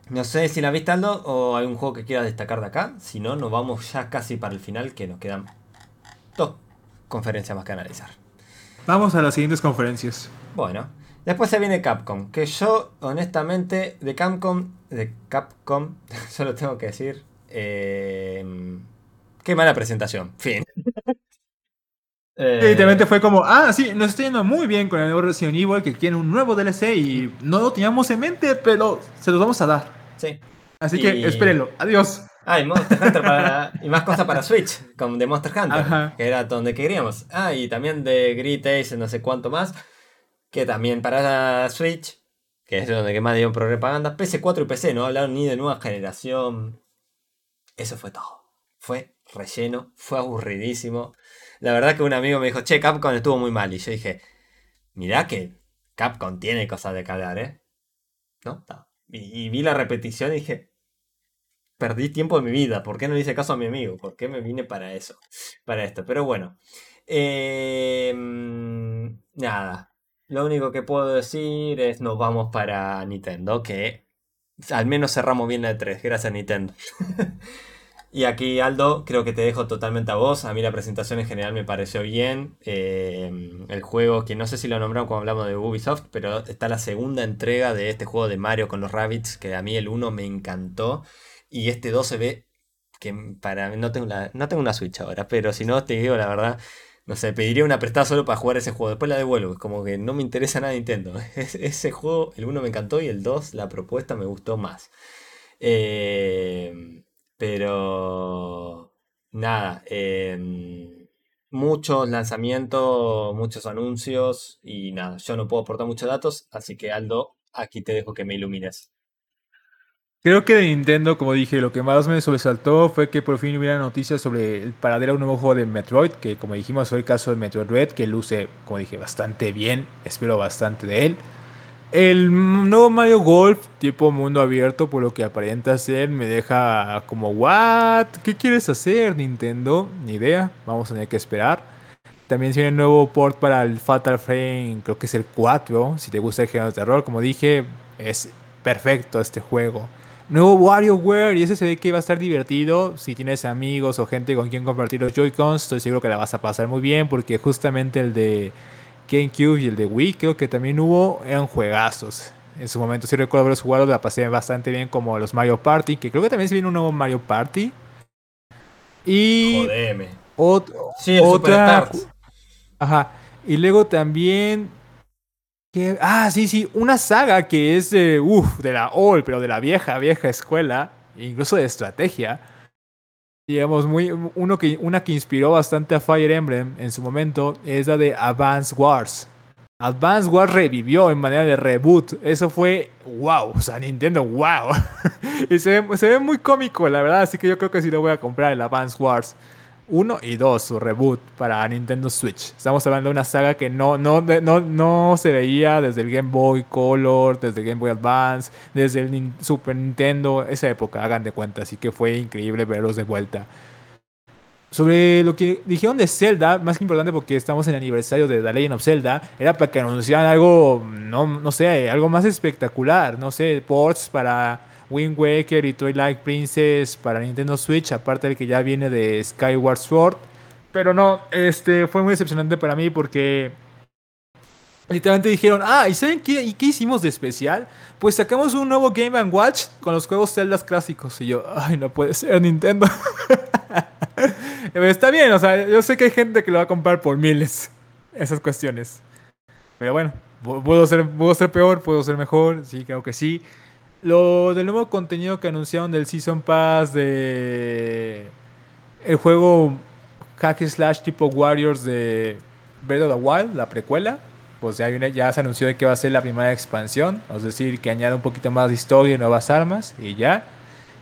no sé si la viste Aldo o hay un juego que quieras destacar de acá. Si no, nos vamos ya casi para el final, que nos quedan dos conferencias más que analizar. Vamos a las siguientes conferencias. Bueno, después se viene Capcom, que yo honestamente de Capcom, de Capcom, <laughs> solo tengo que decir, eh, qué mala presentación. Fin. <laughs> Evidentemente fue como, ah, sí, nos está yendo muy bien con el nuevo Resident Evil que tiene un nuevo DLC y no lo teníamos en mente, pero se los vamos a dar. Sí. Así que espérenlo. Adiós. Ah, y Monster Hunter para, y más cosas para Switch, como de Monster Hunter, que era donde queríamos. Ah, y también de Grid Ace, no sé cuánto más, que también para Switch, que es donde más dio propaganda. PS4 y PC, no hablaron ni de nueva generación. Eso fue todo. Fue relleno, fue aburridísimo. La verdad que un amigo me dijo, che, Capcom estuvo muy mal. Y yo dije, mirá que Capcom tiene cosas de calar, ¿eh? ¿No? Y, vi la repetición y dije, perdí tiempo de mi vida. ¿Por qué no hice caso a mi amigo? ¿Por qué me vine para eso? Para esto. Pero bueno. Em, nada. Lo único que puedo decir es nos vamos para Nintendo, que al menos cerramos bien la 3, gracias Nintendo. <laughs> Y aquí, Aldo, creo que te dejo totalmente a vos. A mí la presentación en general me pareció bien. Eh, el juego, que no sé si lo nombramos cuando hablamos de Ubisoft, pero está la segunda entrega de este juego de Mario con los Rabbits, que a mí el 1 me encantó. Y este 2 se ve que para mí no tengo, no tengo una Switch ahora, pero si no, te digo la verdad, no sé, pediría una prestada solo para jugar ese juego. Después la devuelvo, como que no me interesa nada Nintendo. <laughs> ese juego, el 1 me encantó y el 2, la propuesta me gustó más. Eh, pero nada, em, muchos lanzamientos, muchos anuncios y nada, yo no puedo aportar muchos datos, así que Aldo, aquí te dejo que me ilumines. Creo que de Nintendo, como dije, lo que más me sobresaltó fue que por fin hubiera noticias sobre el paradero de un nuevo juego de Metroid, que como dijimos fue el caso de Metroid Red, que luce, como dije, bastante bien, espero bastante de él. El nuevo Mario Golf, tipo mundo abierto, por lo que aparenta ser, me deja como, ¿what? ¿Qué quieres hacer, Nintendo? Ni idea, vamos a tener que esperar. También tiene un nuevo port para el Fatal Frame, creo que es el 4. Si te gusta el género de terror, como dije, es perfecto este juego. Nuevo WarioWare y ese se ve que va a estar divertido. Si tienes amigos o gente con quien compartir los Joy-Cons, estoy seguro que la vas a pasar muy bien porque justamente el de GameCube y el de Wii creo que también hubo, eran juegazos. En su momento, si recuerdo haberlos jugado, la pasé bastante bien como los Mario Party, que creo que también se viene un nuevo Mario Party. Y Jodeme. ot- Sí, el otra... Ajá. Y luego también... Ah, sí, sí. Una saga que es de... Uf, de la old, pero de la vieja, vieja escuela. Incluso de estrategia. Digamos, muy, uno que, una que inspiró bastante a Fire Emblem en su momento es la de Advance Wars. Advance Wars revivió en manera de reboot. Eso fue wow. O sea, Nintendo, wow. <laughs> y se ve, se ve muy cómico, la verdad. Así que yo creo que sí lo voy a comprar, el Advance Wars. 1 y 2, su reboot para Nintendo Switch. Estamos hablando de una saga que no, no, no, no se veía desde el Game Boy Color, desde el Game Boy Advance, desde el Super Nintendo, esa época, hagan de cuenta. Así que fue increíble verlos de vuelta. Sobre lo que dijeron de Zelda, más que importante porque estamos en el aniversario de The Legend of Zelda, era para que anunciaran algo, no, no sé, algo más espectacular, no sé, ports para Wind Waker y Twilight Princess para Nintendo Switch, aparte del que ya viene de Skyward Sword. Pero no, este fue muy decepcionante para mí porque literalmente dijeron, ah, ¿y saben qué, ¿y qué hicimos de especial? Pues sacamos un nuevo Game Watch con los juegos Zelda clásicos. Y yo, ay, no puede ser Nintendo. <laughs> Está bien, o sea, yo sé que hay gente que lo va a comprar por miles. Esas cuestiones. Pero bueno, pu- puedo ser, puedo ser peor, puedo ser mejor. Sí, creo que sí. Lo del nuevo contenido que anunciaron del Season Pass de el juego hack slash tipo Warriors de Breath of the Wild, la precuela. Pues ya, una- ya se anunció de que va a ser la primera expansión. Es decir, que añade un poquito más de historia y nuevas armas. Y ya.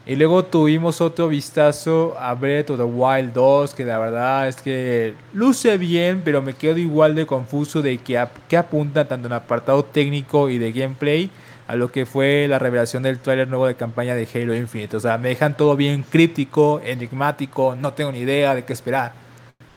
Y luego tuvimos otro vistazo a Breath of the Wild 2, que la verdad es que luce bien, pero me quedo igual de confuso de que, que apunta tanto en apartado técnico y de gameplay a lo que fue la revelación del tráiler nuevo de campaña de Halo Infinite. O sea, me dejan todo bien críptico, enigmático, no tengo ni idea de qué esperar.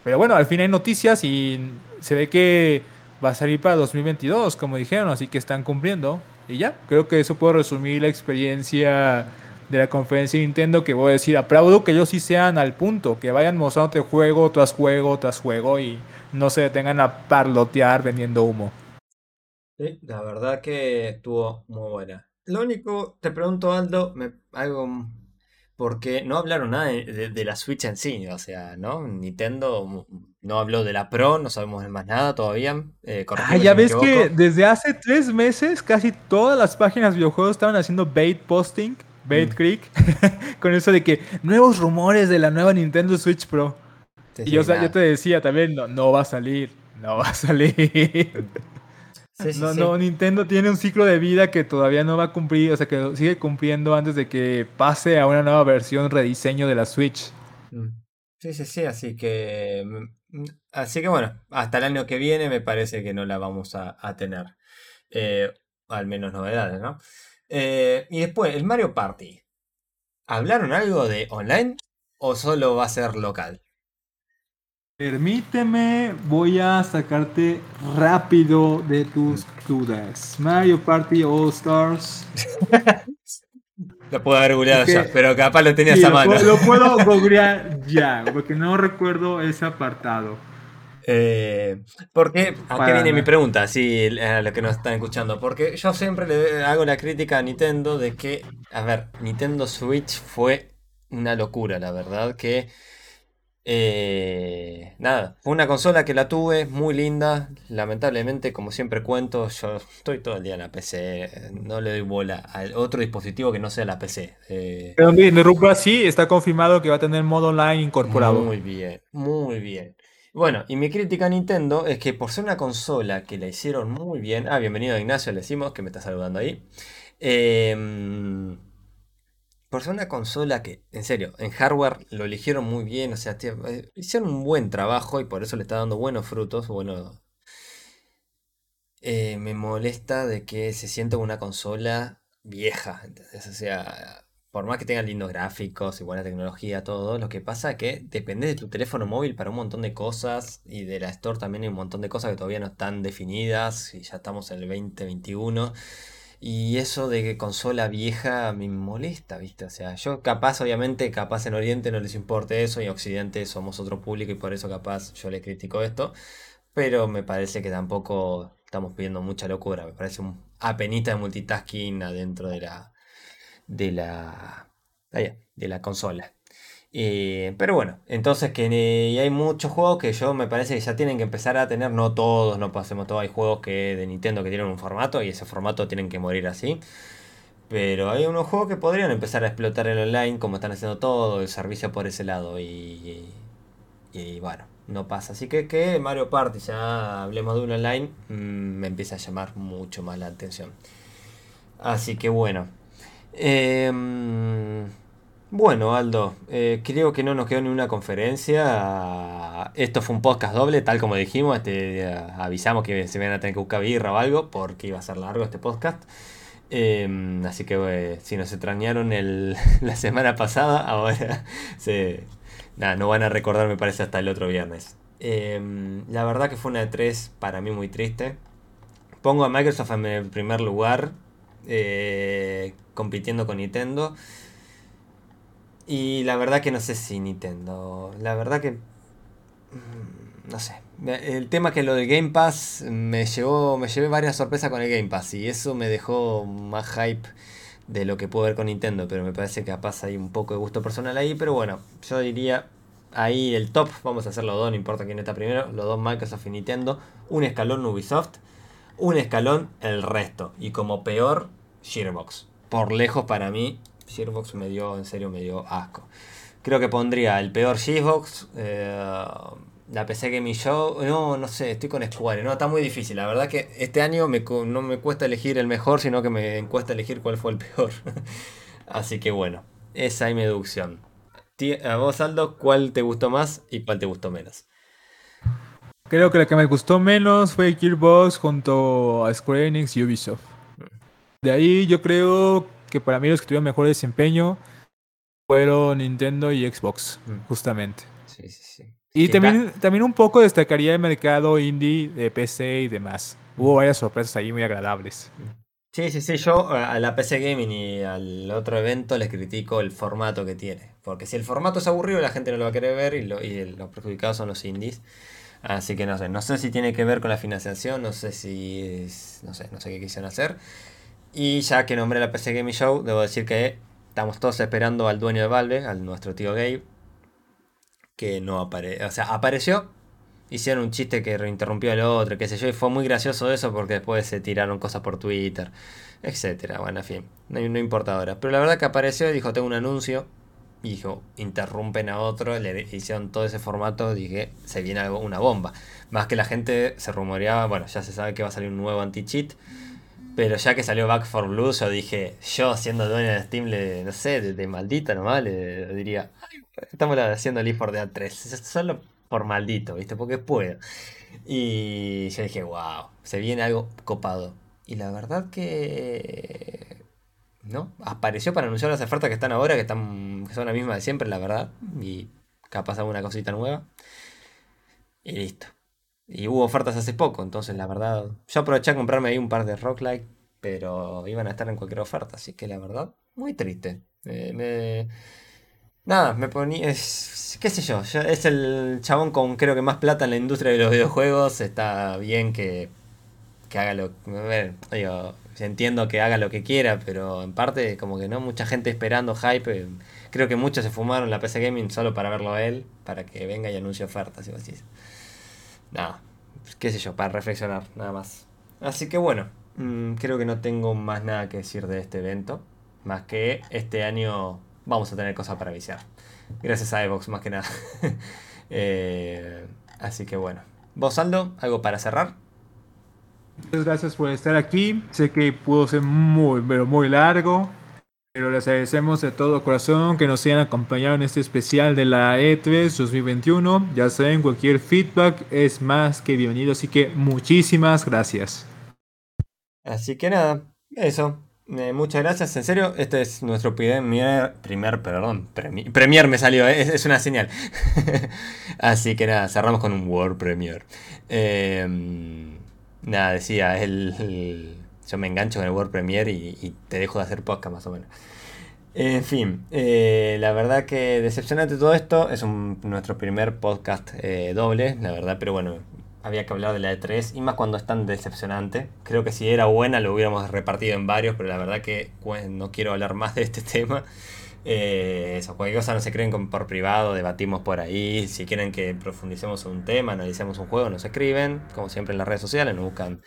Pero bueno, al fin hay noticias y se ve que va a salir para 2022, como dijeron, así que están cumpliendo. Y ya, creo que eso puedo resumir la experiencia de la conferencia de Nintendo, que voy a decir, aplaudo que ellos sí sean al punto, que vayan mostrándote juego tras juego tras juego y no se detengan a parlotear vendiendo humo. Sí, la verdad que estuvo muy buena. Lo único, te pregunto, Aldo, me, algo, mm, porque no hablaron nada de, de- de la Switch en sí, o sea, ¿no? Nintendo mm, no habló de la Pro, no sabemos más nada todavía. Eh, Ah, corregime ya si me ves que equivoco. desde hace tres meses casi todas las páginas de videojuegos estaban haciendo bait posting, bait Mm. creek, <laughs> con eso de que nuevos rumores de la nueva Nintendo Switch Pro. Sí, Y yo, o sea, yo nada. te decía también, no, no va a salir, no va a salir. <laughs> Sí, sí, No, sí. no, Nintendo tiene un ciclo de vida que todavía no va a cumplir, o sea, que sigue cumpliendo antes de que pase a una nueva versión, rediseño de la Switch. Mm. Sí, sí, sí, así que, mm, mm, así que bueno, hasta el año que viene me parece que no la vamos a, a tener. Eh, al menos novedades, ¿no? Eh, y después, el Mario Party. ¿Hablaron algo de online o solo va a ser local? Permíteme, voy a sacarte rápido de tus dudas. Mario Party All Stars. Lo puedo haber googleado ya, pero capaz lo tenías Sí, a lo, mano. lo puedo <laughs> googlear ya, porque no recuerdo ese apartado. Eh, porque, ¿a qué viene mi pregunta? Sí, a los que nos están escuchando. Porque yo siempre le hago la crítica a Nintendo de que, a ver, Nintendo Switch fue una locura, la verdad, que... eh, nada, fue una consola que la tuve, muy linda. Lamentablemente, como siempre cuento, yo estoy todo el día en la PC. eh, No le doy bola a otro dispositivo que no sea la PC. eh, Pero mire, interrumpo sí, está confirmado que va a tener modo online incorporado. muy bien, muy bien. Bueno, y mi crítica a Nintendo es que por ser una consola que la hicieron muy bien. Ah, bienvenido Ignacio, le decimos que me está saludando ahí. Em, por ser una consola que, en serio, en hardware lo eligieron muy bien. O sea, eh, hicieron un buen trabajo y por eso le está dando buenos frutos. Bueno, eh, me molesta de que se sienta una consola vieja. ¿entendés? O sea, por más que tenga lindos gráficos y buena tecnología, todo, lo que pasa es que depende de tu teléfono móvil para un montón de cosas y de la Store también hay un montón de cosas que todavía no están definidas y ya estamos en el 2021. Y eso de que consola vieja me molesta, ¿viste? O sea, yo capaz, obviamente, capaz en Oriente no les importe eso y en Occidente somos otro público y por eso capaz yo le critico esto. Pero me parece que tampoco estamos pidiendo mucha locura. Me parece un apenita de multitasking adentro de la. de la. de la consola. Eh, pero bueno, entonces que y hay muchos juegos que yo me parece que ya tienen que empezar a tener, no todos, no pasemos todos, hay juegos que de Nintendo que tienen un formato y ese formato tienen que morir así. Pero hay unos juegos que podrían empezar a explotar el online como están haciendo todo, el servicio por ese lado y, y, bueno, no pasa. Así que que Mario Party, ya hablemos de un online, mm, me empieza a llamar mucho más la atención. Así que bueno. Eh, bueno, Aldo, eh, creo que no nos quedó ni una conferencia. Esto fue un podcast doble, tal como dijimos. Este, avisamos que se van a tener que buscar birra o algo, porque iba a ser largo este podcast. Em, así que eh, si nos extrañaron <laughs> la semana pasada, ahora <laughs> se, no van a recordar, me parece, hasta el otro viernes. Em, la verdad que fue una de tres para mí muy triste. Pongo a Microsoft en el primer lugar, eh, compitiendo con Nintendo. Y la verdad que no sé si Nintendo. La verdad que. Mm, no sé. El tema que lo del Game Pass me llevó. Me llevé varias sorpresas con el Game Pass. Y eso me dejó más hype de lo que puedo ver con Nintendo. Pero me parece que capaz hay un poco de gusto personal ahí. Pero bueno, yo diría. Ahí el top, vamos a hacer los dos, no importa quién está primero, los dos Microsoft y Nintendo, un escalón Ubisoft, un escalón el resto, y como peor, Gearbox. Por lejos para mí, Gearbox me dio, en serio, me dio asco. Creo que pondría el peor Gearbox, eh, la PC Gaming Show. No, no sé, estoy con Square. No, está muy difícil. La verdad que este año no me cuesta elegir el mejor, sino que me cuesta elegir cuál fue el peor. <laughs> Así que bueno, esa es mi deducción. A vos, Aldo, ¿cuál te gustó más y cuál te gustó menos? Creo que la que me gustó menos fue Gearbox junto a Square Enix y Ubisoft. Mm. De ahí yo creo que para mí los que tuvieron mejor desempeño fueron Nintendo y Xbox, mm. justamente. Sí, sí, sí. Y también, también un poco destacaría el mercado indie de PC y demás. Hubo varias sorpresas ahí muy agradables. Sí, sí, sí. Yo a la PC Gaming y al otro evento les critico el formato que tiene. Porque si el formato es aburrido, la gente no lo va a querer ver y, los perjudicados son los indies. Así que no sé. No sé si tiene que ver con la financiación, no sé si. no sé, no sé qué quisieron hacer. Y ya que nombré la PC Gaming Show, debo decir que estamos todos esperando al dueño de Valve, al nuestro tío Gabe, que no apareció. O sea, apareció, hicieron un chiste que reinterrumpió al otro, qué sé yo, y fue muy gracioso eso porque después se tiraron cosas por Twitter, etcétera. Bueno, en fin, no, no importa ahora. Pero la verdad que apareció y dijo, tengo un anuncio. Y dijo, interrumpen a otro, le hicieron todo ese formato, dije, se viene algo, una bomba. Más que la gente se rumoreaba, bueno, ya se sabe que va a salir un nuevo anti-cheat pero ya que salió Back for Blue, yo dije, yo siendo dueño de Steam, le, no sé, de, maldita nomás, le, diría, estamos haciendo el for Dead 3, solo por maldito, ¿viste? Porque puedo. Y yo dije, wow, se viene algo copado. Y la verdad que... ¿No? Apareció para anunciar las ofertas que están ahora, que, están, son las mismas de siempre, la verdad. Y capaz alguna cosita nueva. Y listo. Y hubo ofertas hace poco, entonces la verdad. Yo aproveché a comprarme ahí un par de Rock Like, pero iban a estar en cualquier oferta, así que la verdad, muy triste. me... Nada, me ponía. Es, ¿Qué sé yo? Es el chabón con creo que más plata en la industria de los videojuegos. Está bien que, que haga lo. A ver, digo, entiendo que haga lo que quiera, pero en parte, como que no, mucha gente esperando hype. Creo que muchos se fumaron la PC Gaming solo para verlo a él, para que venga y anuncie ofertas y así nada, qué sé yo, para reflexionar, nada más. Así que bueno, mm, creo que no tengo más nada que decir de este evento, más que este año vamos a tener cosas para viciar. Gracias a Evox, más que nada. <laughs> Eh, así que bueno. ¿Vos, Aldo, algo para cerrar? Muchas gracias por estar aquí. Sé que pudo ser muy, pero muy largo. Pero les agradecemos de todo corazón que nos hayan acompañado en este especial de la E3 2021. Ya saben, cualquier feedback es más que bienvenido, así que muchísimas gracias. Así que nada, eso. Eh, muchas gracias, en serio, este es nuestro primer, primer perdón, premier, me salió, eh, es, una señal. <laughs> Así que nada, cerramos con un World Premier. Em, nada, decía, el yo me engancho con el Word Premiere y, te dejo de hacer podcast más o menos. En fin, eh, la verdad que decepcionante todo esto. Es nuestro primer podcast eh, doble, la verdad, pero bueno, había que hablar de la E3 y más cuando es tan decepcionante. Creo que si era buena lo hubiéramos repartido en varios, pero la verdad que no quiero hablar más de este <laughs> tema. Eh, eso, cualquier cosa no se creen por privado, debatimos por ahí. Si quieren que profundicemos un tema, analicemos un juego, nos escriben, como siempre en las redes sociales, nos buscan.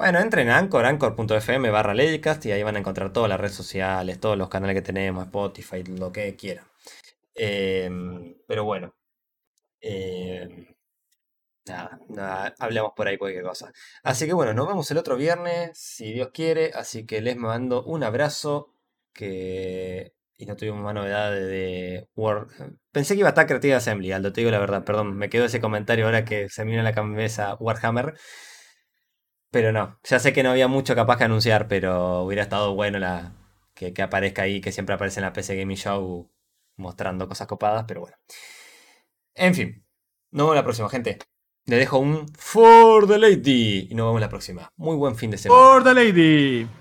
Bueno, entren a Anchor, anchor.fm barra Ladycast y ahí van a encontrar todas las redes sociales, todos los canales que tenemos, Spotify, lo que quieran. Em, pero bueno. Em, nada, nada, hablemos por ahí cualquier cosa. Así que bueno, nos vemos el otro viernes, si Dios quiere. Así que les mando un abrazo. Que y no tuvimos más novedades de War. Pensé que iba a estar Creative Assembly, Aldo, te digo la verdad, perdón, me quedó ese comentario ahora que se me viene a la cabeza Warhammer. Pero no, ya sé que no había mucho capaz que anunciar, pero hubiera estado bueno la, que, aparezca ahí, que siempre aparece en la PC Gaming Show mostrando cosas copadas, pero bueno. En fin, nos vemos la próxima, gente. Le dejo un For the Lady y nos vemos la próxima. Muy buen fin de semana. For the Lady.